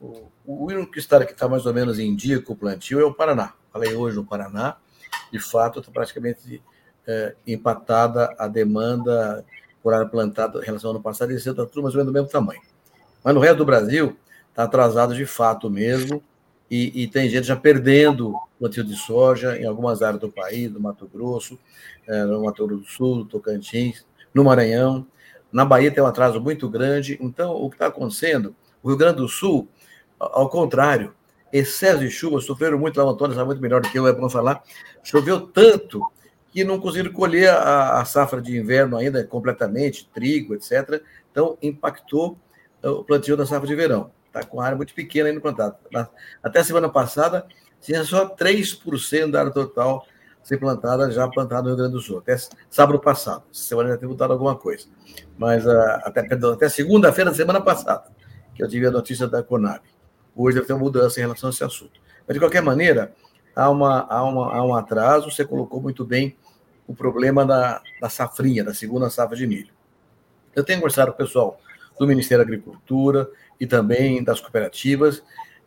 S3: O, o único estado que está mais ou menos em dia com o plantio é o Paraná. Falei hoje no Paraná, de fato, está praticamente é, empatada a demanda por área plantada em relação ao ano passado, e esse está tudo mais ou menos do mesmo tamanho. Mas no resto do Brasil, está atrasado de fato mesmo, e, e, tem gente já perdendo plantio de soja em algumas áreas do país, no Mato Grosso, é, no Mato Grosso do Sul, no Tocantins, no Maranhão. Na Bahia tem um atraso muito grande. Então, o que está acontecendo, o Rio Grande do Sul, ao contrário, excesso de chuva, sofreram muito lá, o Antônio sabe muito melhor do que eu, é bom falar, choveu tanto que não conseguiram colher a, a safra de inverno ainda completamente, trigo, etc. Então, impactou o plantio da safra de verão. Está com área muito pequena ainda plantada. Até a semana passada, tinha só 3% da área total ser plantada, já plantada no Rio Grande do Sul. Até sábado passado. Semana já tem mudado alguma coisa. Mas uh, até, perdão, até segunda-feira da semana passada, que eu tive a notícia da Conab. Hoje deve ter uma mudança em relação a esse assunto. Mas, de qualquer maneira, há, uma, há, uma, há um atraso, você colocou muito bem o problema da, da safrinha, da segunda safra de milho. Eu tenho conversado com o pessoal do Ministério da Agricultura e também das cooperativas.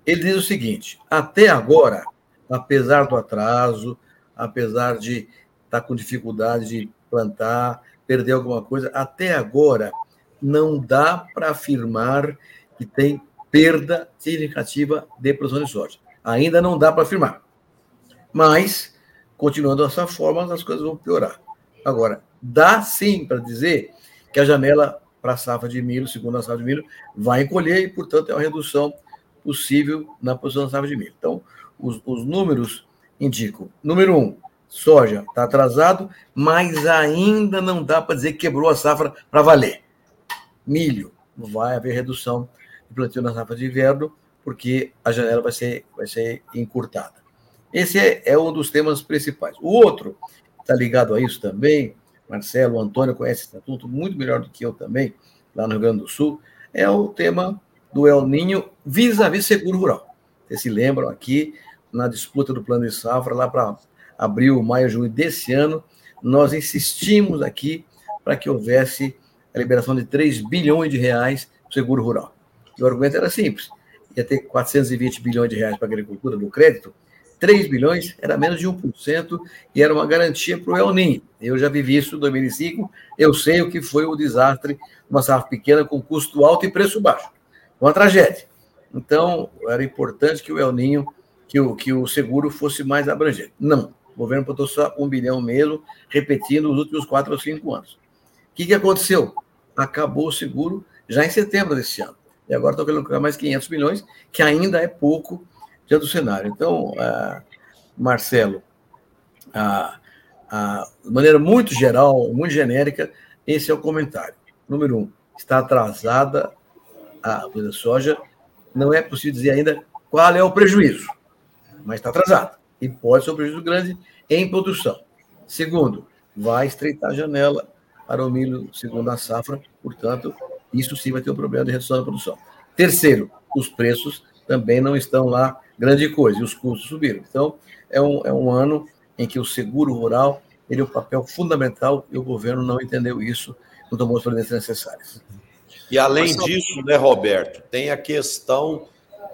S3: Ele diz o seguinte: até agora, apesar do atraso, apesar de estar com dificuldade de plantar, perder alguma coisa, até agora não dá para afirmar que tem perda significativa de produção de soja. Ainda não dá para afirmar. Mas, continuando dessa forma, as coisas vão piorar. Agora, dá sim para dizer que a janela para a safra de milho, segundo a safra de milho, vai encolher e, portanto, é uma redução possível na posição da safra de milho. Então, os, os números indicam: número um, soja está atrasado, mas ainda não dá para dizer que quebrou a safra para valer. Milho, vai haver redução de plantio na safra de inverno, porque a janela vai ser, vai ser encurtada. Esse é, é um dos temas principais. O outro, está ligado a isso também, Marcelo, Antônio conhece esse estatuto muito melhor do que eu também, lá no Rio Grande do Sul, é o tema do El Ninho vis-à-vis seguro rural. Vocês se lembram aqui, na disputa do plano de safra, lá para abril, maio, junho desse ano, nós insistimos aqui para que houvesse a liberação de 3 bilhões de reais para seguro rural. E o argumento era simples: ia ter 420 bilhões de reais para a agricultura do crédito, 3 bilhões era menos de 1% e era uma garantia para o El Ninho. Eu já vivi isso em 2005, eu sei o que foi o desastre de uma safra pequena com custo alto e preço baixo. Uma tragédia. Então, era importante que o El Ninho, que o, que o seguro fosse mais abrangente. Não. O governo botou só um bilhão mesmo, repetindo os últimos quatro ou cinco anos. O que, que aconteceu? Acabou o seguro já em setembro desse ano. E agora estão querendo colocar mais 500 milhões, que ainda é pouco diante do cenário. Então, uh, Marcelo, de maneira muito geral, muito genérica, esse é o comentário. Número um, está atrasada a soja, não é possível dizer ainda qual é o prejuízo, mas está atrasada. E pode ser um prejuízo grande em produção. Segundo, vai estreitar a janela para o milho segundo a safra, portanto, isso sim vai ter um problema de redução da produção. Terceiro, os preços também não estão lá grande coisa, e os custos subiram. Então, é um, é um ano em que o seguro rural ele é um papel fundamental e o governo não entendeu isso, não tomou as providências necessárias.
S1: E além disso, né, Roberto, tem a questão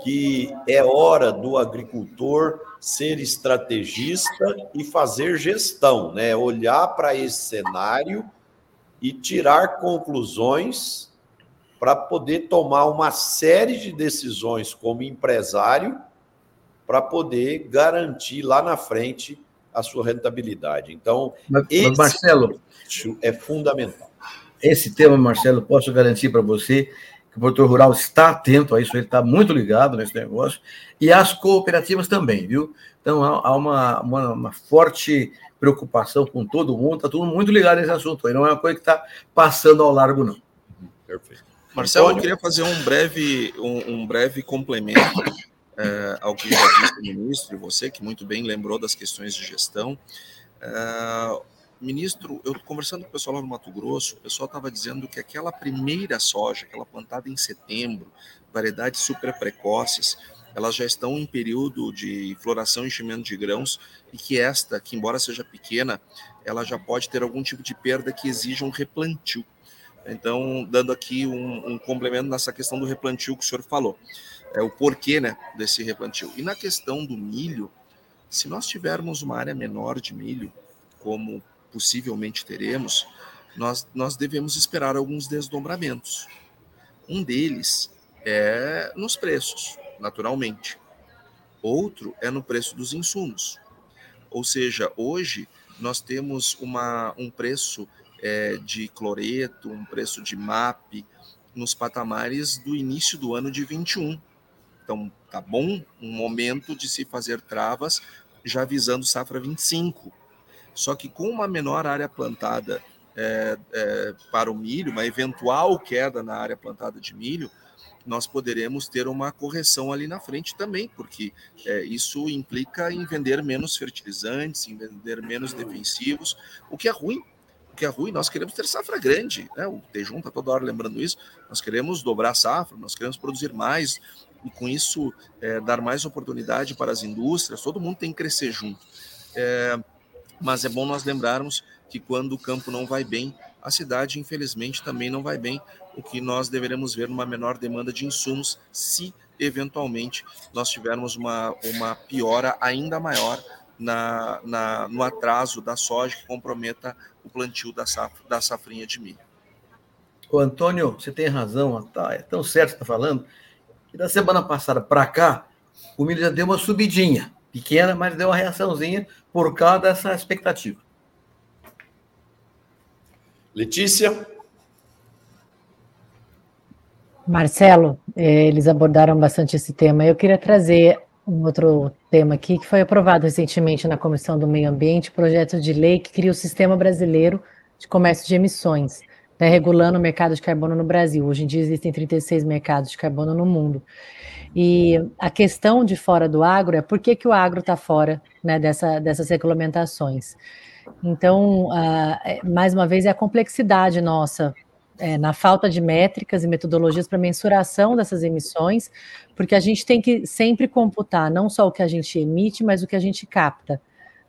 S1: que é hora do agricultor ser estrategista e fazer gestão, né? Olhar para esse cenário e tirar conclusões para poder tomar uma série de decisões como empresário para poder garantir lá na frente a sua rentabilidade. Então,
S3: mas, esse Marcelo,
S1: é fundamental.
S3: Esse tema, Marcelo, posso garantir para você que o produtor rural está atento a isso, ele está muito ligado nesse negócio, e as cooperativas também, viu? Então, há, uma, uma, uma forte preocupação com todo mundo, está todo mundo muito ligado nesse assunto aí, não é uma coisa que está passando ao largo, não.
S6: Perfeito. Marcelo, eu queria fazer um breve, um, um breve complemento é, ao que já disse o ministro, e você que muito bem lembrou das questões de gestão. É, ministro, eu conversando com o pessoal lá no Mato Grosso, o pessoal estava dizendo que aquela primeira soja, aquela plantada em setembro, variedades super precoces, elas já estão em período de floração e enchimento de grãos e que esta, que embora seja pequena, ela já pode ter algum tipo de perda que exija um replantio. Então, dando aqui um, um complemento nessa questão do replantio que o senhor falou é, o porquê né, desse replantio. E na questão do milho, se nós tivermos uma área menor de milho, como possivelmente teremos, nós, nós devemos esperar alguns desdobramentos. Um deles é nos preços, naturalmente. Outro é no preço dos insumos. Ou seja, hoje nós temos uma, um preço é, de cloreto, um preço de MAP, nos patamares do início do ano de 21. Então, tá bom um momento de se fazer travas já visando safra 25. Só que com uma menor área plantada é, é, para o milho, uma eventual queda na área plantada de milho, nós poderemos ter uma correção ali na frente também, porque é, isso implica em vender menos fertilizantes, em vender menos defensivos, o que é ruim, que é ruim, nós queremos ter safra grande, né? O Tejum está toda hora lembrando isso. Nós queremos dobrar a safra, nós queremos produzir mais, e com isso é, dar mais oportunidade para as indústrias, todo mundo tem que crescer junto. É, mas é bom nós lembrarmos que quando o campo não vai bem, a cidade, infelizmente, também não vai bem, o que nós deveremos ver uma menor demanda de insumos se, eventualmente, nós tivermos uma, uma piora ainda maior na, na, no atraso da soja que comprometa o plantio da, safra, da safrinha de milho.
S3: O Antônio, você tem razão, tá, é tão certo que está falando, que da semana passada para cá, o milho já deu uma subidinha, pequena, mas deu uma reaçãozinha por causa dessa expectativa.
S1: Letícia?
S5: Marcelo, eh, eles abordaram bastante esse tema. Eu queria trazer um outro tema aqui, que foi aprovado recentemente na Comissão do Meio Ambiente, projeto de lei que cria o Sistema Brasileiro de Comércio de Emissões, né, regulando o mercado de carbono no Brasil. Hoje em dia existem 36 mercados de carbono no mundo. E a questão de fora do agro é por que, que o agro está fora né, dessa, dessas regulamentações. Então, uh, mais uma vez, é a complexidade nossa é, na falta de métricas e metodologias para mensuração dessas emissões, porque a gente tem que sempre computar não só o que a gente emite, mas o que a gente capta.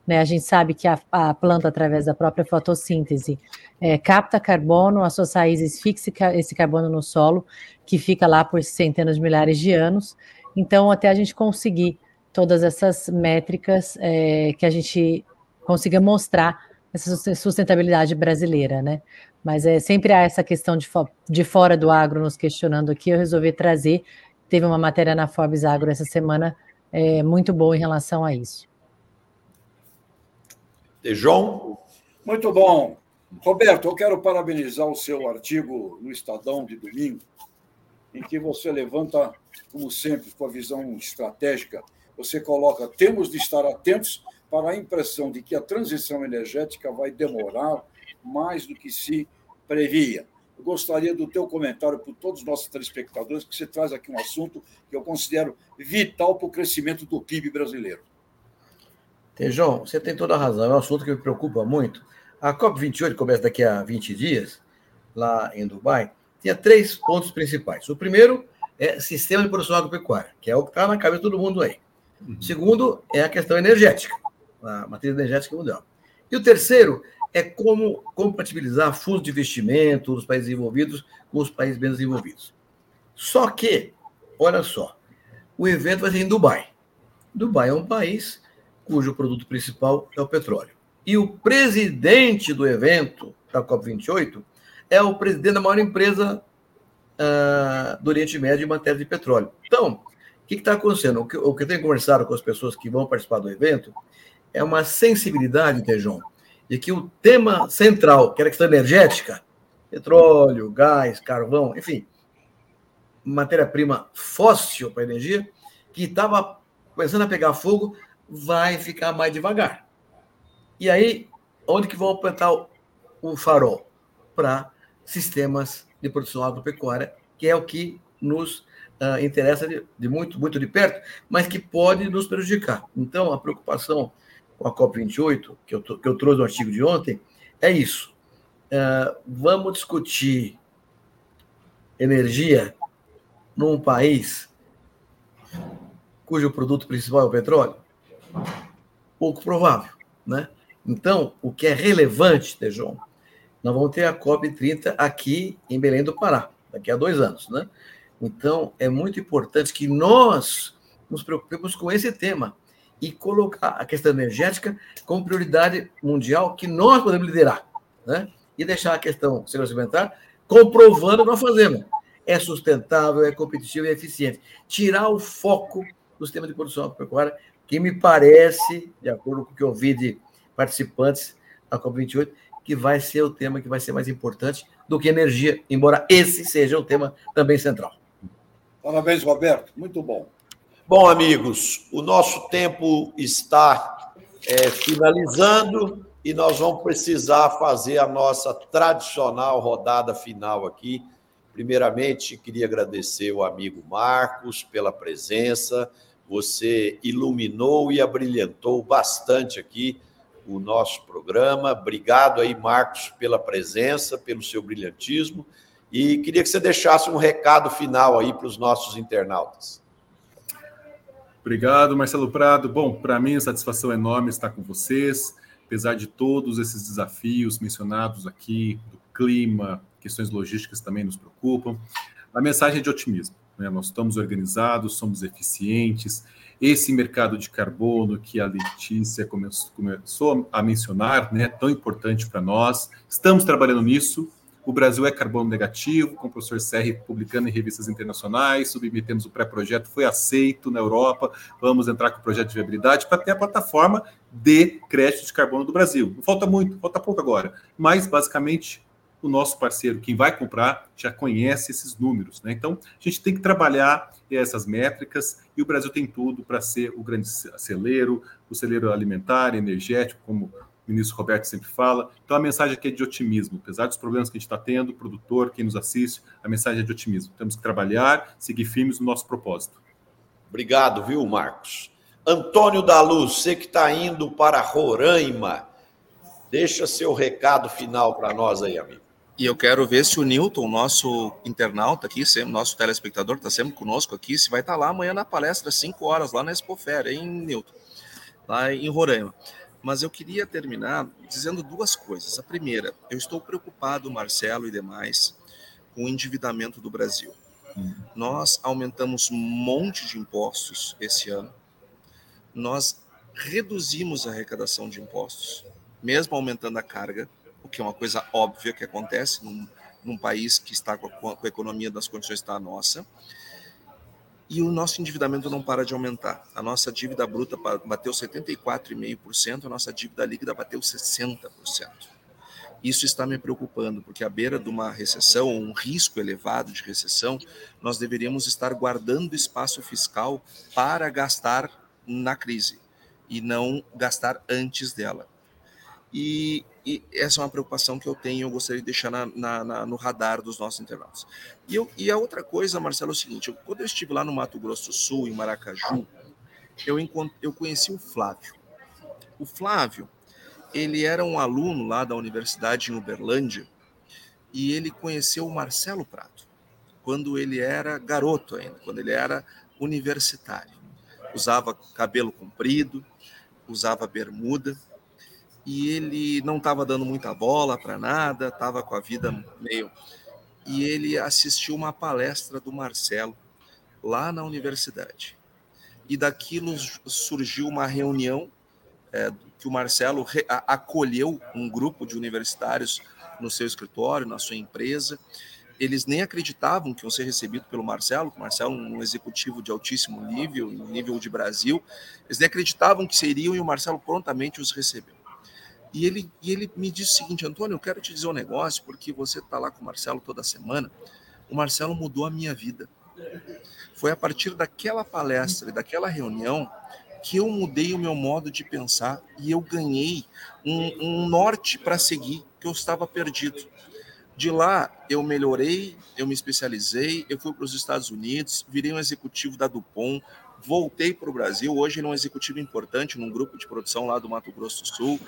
S5: Né? A gente sabe que a, a planta, através da própria fotossíntese, é, capta carbono, as suas raízes fixam esse carbono no solo, que fica lá por centenas de milhares de anos. Então, até a gente conseguir todas essas métricas é, que a gente consiga mostrar essa sustentabilidade brasileira, né? Mas é sempre há essa questão de, fo de fora do agro nos questionando aqui. Eu resolvi trazer. Teve uma matéria na Forbes Agro essa semana é, muito boa em relação a isso.
S1: João?
S4: Muito bom. Roberto, eu quero parabenizar o seu artigo no Estadão de domingo, em que você levanta, como sempre, com a visão estratégica, você coloca: temos de estar atentos para a impressão de que a transição energética vai demorar mais do que se previa. Eu gostaria do teu comentário para todos os nossos telespectadores, que você traz aqui um assunto que eu considero vital para o crescimento do PIB brasileiro.
S3: João, você tem toda a razão, é um assunto que me preocupa muito. A COP28 começa daqui a 20 dias, lá em Dubai, tinha três pontos principais. O primeiro é sistema de produção agropecuária, que é o que está na cabeça de todo mundo aí. O uhum. segundo é a questão energética, a matriz energética mundial. E o terceiro é como compatibilizar fundos de investimento dos países envolvidos com os países menos desenvolvidos. Só que, olha só, o evento vai ser em Dubai. Dubai é um país cujo produto principal é o petróleo. E o presidente do evento, da COP28, é o presidente da maior empresa uh, do Oriente Médio em matéria de petróleo. Então, o que está acontecendo? O que, o que eu tenho conversado com as pessoas que vão participar do evento é uma sensibilidade, Tejão, e que o tema central, que era a questão energética, petróleo, gás, carvão, enfim, matéria-prima fóssil para energia, que estava começando a pegar fogo, vai ficar mais devagar. E aí, onde que vão apontar o farol? Para sistemas de produção agropecuária, que é o que nos uh, interessa de, de, muito, muito de perto, mas que pode nos prejudicar. Então, a preocupação com a COP28, que eu, que eu trouxe no artigo de ontem, é isso. Uh, vamos discutir energia num país cujo produto principal é o petróleo? Pouco provável, né? Então, o que é relevante, Tejon, nós vamos ter a COP30 aqui em Belém do Pará, daqui a dois anos, né? Então, é muito importante que nós nos preocupemos com esse tema e colocar a questão energética como prioridade mundial que nós podemos liderar, né? E deixar a questão segurança alimentar comprovando que nós fazemos. É sustentável, é competitivo e é eficiente. Tirar o foco do sistema de produção agropecuária, que me parece, de acordo com o que eu vi de participantes da COP28, que vai ser o tema que vai ser mais importante do que energia, embora esse seja o tema também central.
S4: Parabéns, Roberto. Muito bom.
S1: Bom, amigos, o nosso tempo está é, finalizando e nós vamos precisar fazer a nossa tradicional rodada final aqui. Primeiramente, queria agradecer o amigo Marcos pela presença. Você iluminou e abrilhantou bastante aqui o nosso programa. Obrigado aí, Marcos, pela presença, pelo seu brilhantismo. E queria que você deixasse um recado final aí para os nossos internautas.
S2: Obrigado, Marcelo Prado. Bom, para mim, a satisfação enorme estar com vocês, apesar de todos esses desafios mencionados aqui, do clima, questões logísticas também nos preocupam. A mensagem é de otimismo. Né? Nós estamos organizados, somos eficientes. Esse mercado de carbono que a Letícia começou a mencionar, né, tão importante para nós, estamos trabalhando nisso. O Brasil é carbono negativo, com o professor Serri publicando em revistas internacionais, submetemos o pré-projeto, foi aceito na Europa, vamos entrar com o projeto de viabilidade para ter a plataforma de crédito de carbono do Brasil. Não falta muito, falta pouco agora, mas basicamente o nosso parceiro, quem vai comprar, já conhece esses números. Né? Então, a gente tem que trabalhar essas métricas e o Brasil tem tudo para ser o grande celeiro, o celeiro alimentar, energético, como o ministro Roberto sempre fala. Então, a mensagem aqui é de otimismo. Apesar dos problemas que a gente está tendo, o produtor, quem nos assiste, a mensagem é de otimismo. Temos que trabalhar, seguir firmes no nosso propósito.
S1: Obrigado, viu, Marcos? Antônio da Luz, você que está indo para Roraima, deixa seu recado final para nós aí, amigo.
S6: E eu quero ver se o Newton, nosso internauta aqui, nosso telespectador, está sempre conosco aqui, se vai estar tá lá amanhã na palestra, 5 horas, lá na Expofera, em Newton, lá em Roraima. Mas eu queria terminar dizendo duas coisas. A primeira, eu estou preocupado, Marcelo e demais, com o endividamento do Brasil. Uhum. Nós aumentamos um monte de impostos esse ano, nós reduzimos a arrecadação de impostos, mesmo aumentando a carga o que é uma coisa óbvia que acontece num, num país que está com a, com a economia das condições está a nossa. E o nosso endividamento não para de aumentar. A nossa dívida bruta bateu 74,5%, a nossa dívida líquida bateu 60%. Isso está me preocupando, porque à beira de uma recessão, um risco elevado de recessão, nós deveríamos estar guardando espaço fiscal para gastar na crise e não gastar antes dela. E, e, essa é uma preocupação que eu tenho, eu gostaria de deixar na, na, na, no radar dos nossos internautas. E, eu, e, a outra coisa, Marcelo, é o seguinte: eu, quando eu estive lá no Mato Grosso do Sul, em Maracaju, eu, eu conheci o Flávio. O Flávio, ele era um aluno lá da Universidade em Uberlândia e ele conheceu o Marcelo Prato quando ele era garoto ainda, quando ele era universitário. Usava cabelo comprido, usava bermuda e ele não estava dando muita bola para nada, estava com a vida meio. E ele assistiu uma palestra do Marcelo lá na universidade. E daquilo surgiu uma reunião é, que o Marcelo acolheu um grupo de universitários no seu escritório, na sua empresa. Eles nem acreditavam que iam ser recebidos pelo Marcelo, o Marcelo é um executivo de altíssimo nível, nível de Brasil. Eles nem acreditavam que seriam e o Marcelo prontamente os recebeu. E ele, e ele me disse o seguinte, Antônio, eu quero te dizer um negócio, porque você está lá com o Marcelo toda semana. O Marcelo mudou a minha vida. Foi a partir daquela palestra e daquela reunião que eu mudei o meu modo de pensar e eu ganhei um, um norte para seguir, que eu estava perdido. De lá, eu melhorei, eu me especializei, eu fui para os Estados Unidos, virei um executivo da Dupont, voltei para o Brasil, hoje ele é um executivo importante num grupo de produção lá do Mato Grosso do Sul,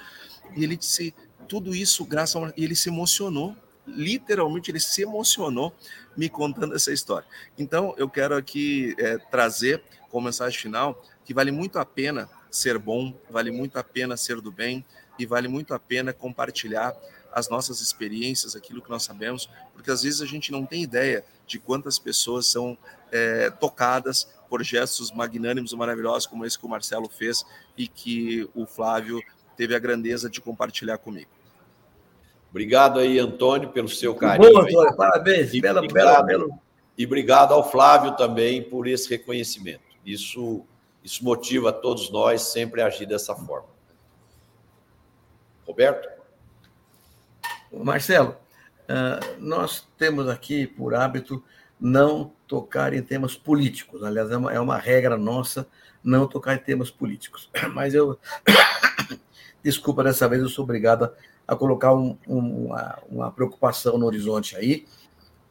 S6: e ele disse tudo isso graças a e ele se emocionou, literalmente ele se emocionou me contando essa história. Então eu quero aqui é, trazer como mensagem final que vale muito a pena ser bom, vale muito a pena ser do bem e vale muito a pena compartilhar as nossas experiências, aquilo que nós sabemos, porque às vezes a gente não tem ideia de quantas pessoas são é, tocadas por gestos magnânimos e maravilhosos como esse que o Marcelo fez e que o Flávio teve a grandeza de compartilhar comigo.
S1: Obrigado aí, Antônio, pelo seu carinho.
S3: Bom, Antônio, parabéns.
S1: E, bela, obrigado, bela, e obrigado ao Flávio também por esse reconhecimento. Isso, isso motiva todos nós sempre a agir dessa forma. Roberto?
S3: Marcelo, ah, nós temos aqui por hábito não tocar em temas políticos. Aliás, é uma, é uma regra nossa não tocar em temas políticos. *coughs* Mas eu Desculpa, dessa vez eu sou obrigado a colocar um, um, uma, uma, preocupação no horizonte aí.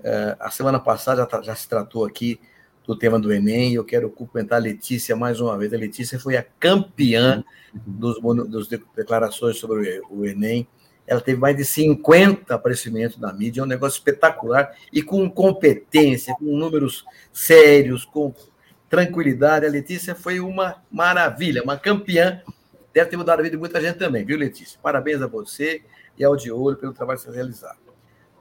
S3: É, a semana passada já, já, se tratou aqui do tema do Enem, eu quero cumprimentar a Letícia mais uma vez. A Letícia foi a campeã dos, dos declarações sobre o Enem. Ela teve mais de 50 aparecimentos na mídia, é um negócio espetacular e com competência, com números sérios, com tranquilidade. A Letícia foi uma maravilha, uma campeã. Deve ter mudado a vida de muita gente também, viu, Letícia? Parabéns a você e ao de olho pelo trabalho que você realizado.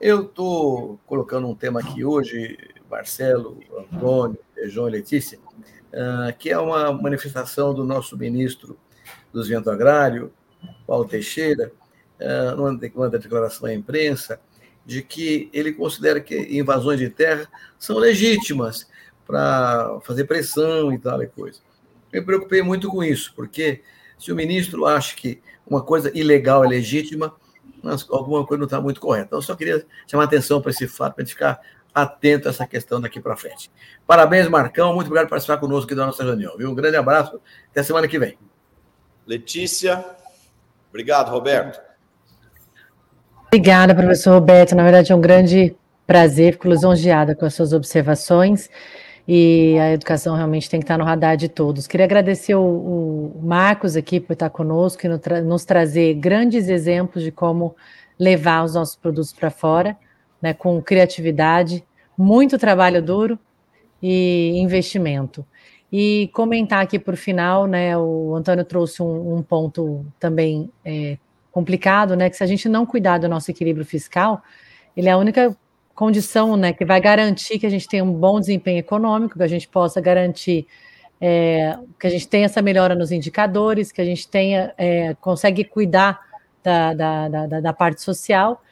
S3: Eu estou colocando um tema aqui hoje, Marcelo, Antônio, João e Letícia, uh, que é uma manifestação do nosso ministro do Desenvolvimento Agrário, Paulo Teixeira, numa, numa declaração à imprensa, de que ele considera que invasões de terra são legítimas para fazer pressão e tal e coisa. Eu me preocupei muito com isso, porque se o ministro acha que uma coisa ilegal é legítima, mas alguma coisa não está muito correta. Então, eu só queria chamar atenção para esse fato, para a gente ficar atento a essa questão daqui para frente. Parabéns, Marcão. Muito obrigado por participar conosco aqui da nossa reunião. Viu? Um grande abraço. Até semana que vem.
S1: Letícia. Obrigado, Roberto.
S5: Obrigada, professor Roberto. Na verdade, é um grande prazer, fico lisonjeada com as suas observações e a educação realmente tem que estar no radar de todos. Queria agradecer o, o Marcos aqui por estar conosco e nos trazer grandes exemplos de como levar os nossos produtos para fora, né, com criatividade, muito trabalho duro e investimento. E comentar aqui por final, né, o Antônio trouxe um, um ponto também é, complicado, né? Que se a gente não cuidar do nosso equilíbrio fiscal, ele é a única condição, né, que vai garantir que a gente tenha um bom desempenho econômico, que a gente possa garantir é, que a gente tenha essa melhora nos indicadores, que a gente tenha é, consegue cuidar da, da, da, da, parte social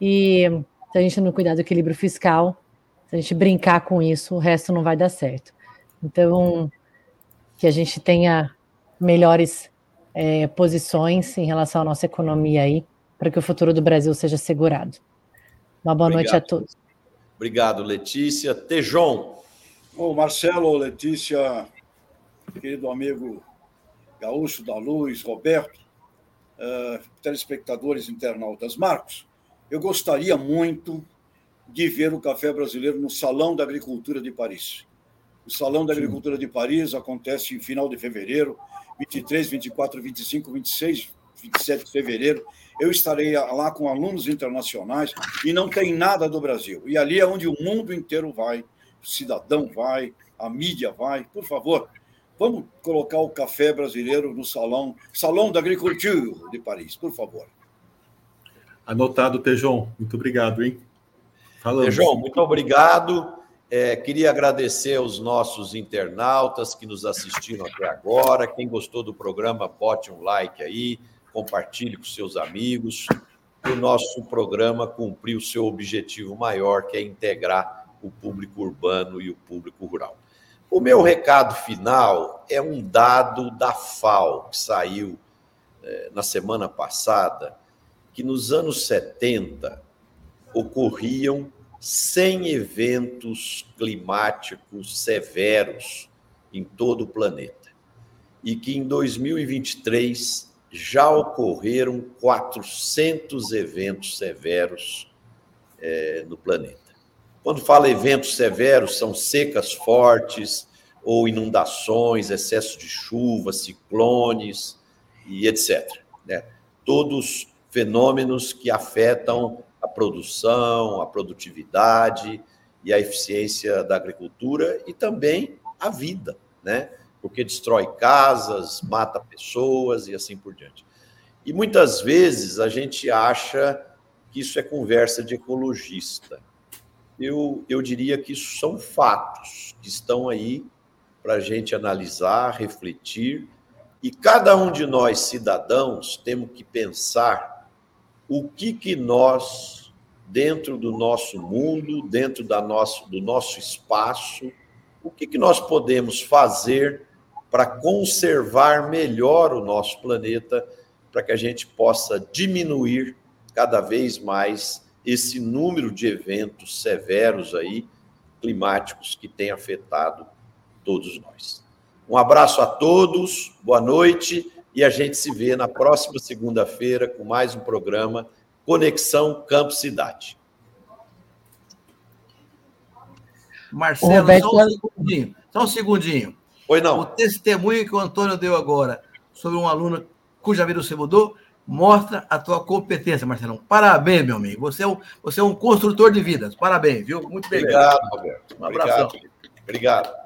S5: e se a gente não cuidar do equilíbrio fiscal, se a gente brincar com isso, o resto não vai dar certo. Então, que a gente tenha melhores é, posições em relação à nossa economia aí, para que o futuro do Brasil seja assegurado. Uma boa Obrigado. noite a todos.
S1: Obrigado, Letícia. Tejon.
S4: Ô, Marcelo, Letícia, querido amigo Gaúcho da Luz, Roberto, uh, telespectadores internautas. Marcos, eu gostaria muito de ver o café brasileiro no Salão da Agricultura de Paris. O Salão da Agricultura de Paris acontece em final de fevereiro, 23, 24, 25, 26, 27 de fevereiro. Eu estarei lá com alunos internacionais e não tem nada do Brasil. E ali é onde o mundo inteiro vai, o cidadão vai, a mídia vai. Por favor, vamos colocar o café brasileiro no salão, Salão da Agricultura de Paris, por favor.
S2: Anotado, Tejon. Muito obrigado, hein?
S1: Falamos. Tejon, muito obrigado. É, queria agradecer aos nossos internautas que nos assistiram até agora. Quem gostou do programa, bote um like aí, compartilhe com seus amigos. O nosso programa cumpriu o seu objetivo maior, que é integrar o público urbano e o público rural. O meu recado final é um dado da FAO, que saiu é, na semana passada, que nos anos 70 ocorriam 100 eventos climáticos severos em todo o planeta. E que em 2023 já ocorreram 400 eventos severos é, no planeta. Quando fala eventos severos, são secas fortes ou inundações, excesso de chuva, ciclones e etc. Né? Todos fenômenos que afetam a produção, a produtividade e a eficiência da agricultura e também a vida, né? Porque destrói casas, mata pessoas e assim por diante. E muitas vezes a gente acha que isso é conversa de ecologista. Eu, eu diria que isso são fatos que estão aí para a gente analisar, refletir, e cada um de nós, cidadãos, temos que pensar o que, que nós, dentro do nosso mundo, dentro da nosso, do nosso espaço, o que, que nós podemos fazer para conservar melhor o nosso planeta, para que a gente possa diminuir cada vez mais esse número de eventos severos aí, climáticos, que tem afetado todos nós. Um abraço a todos, boa noite e a gente se vê na próxima segunda-feira com mais um programa Conexão Campo Cidade.
S3: Marcelo, Roberto... só um segundinho. Só um segundinho.
S1: Não.
S3: O testemunho que o Antônio deu agora sobre um aluno cuja vida você mudou mostra a tua competência, Marcelão. Parabéns, meu amigo. Você é um, você é um construtor de vidas. Parabéns, viu? Muito bem.
S1: Obrigado, Roberto. Um abraço. Obrigado. Obrigado.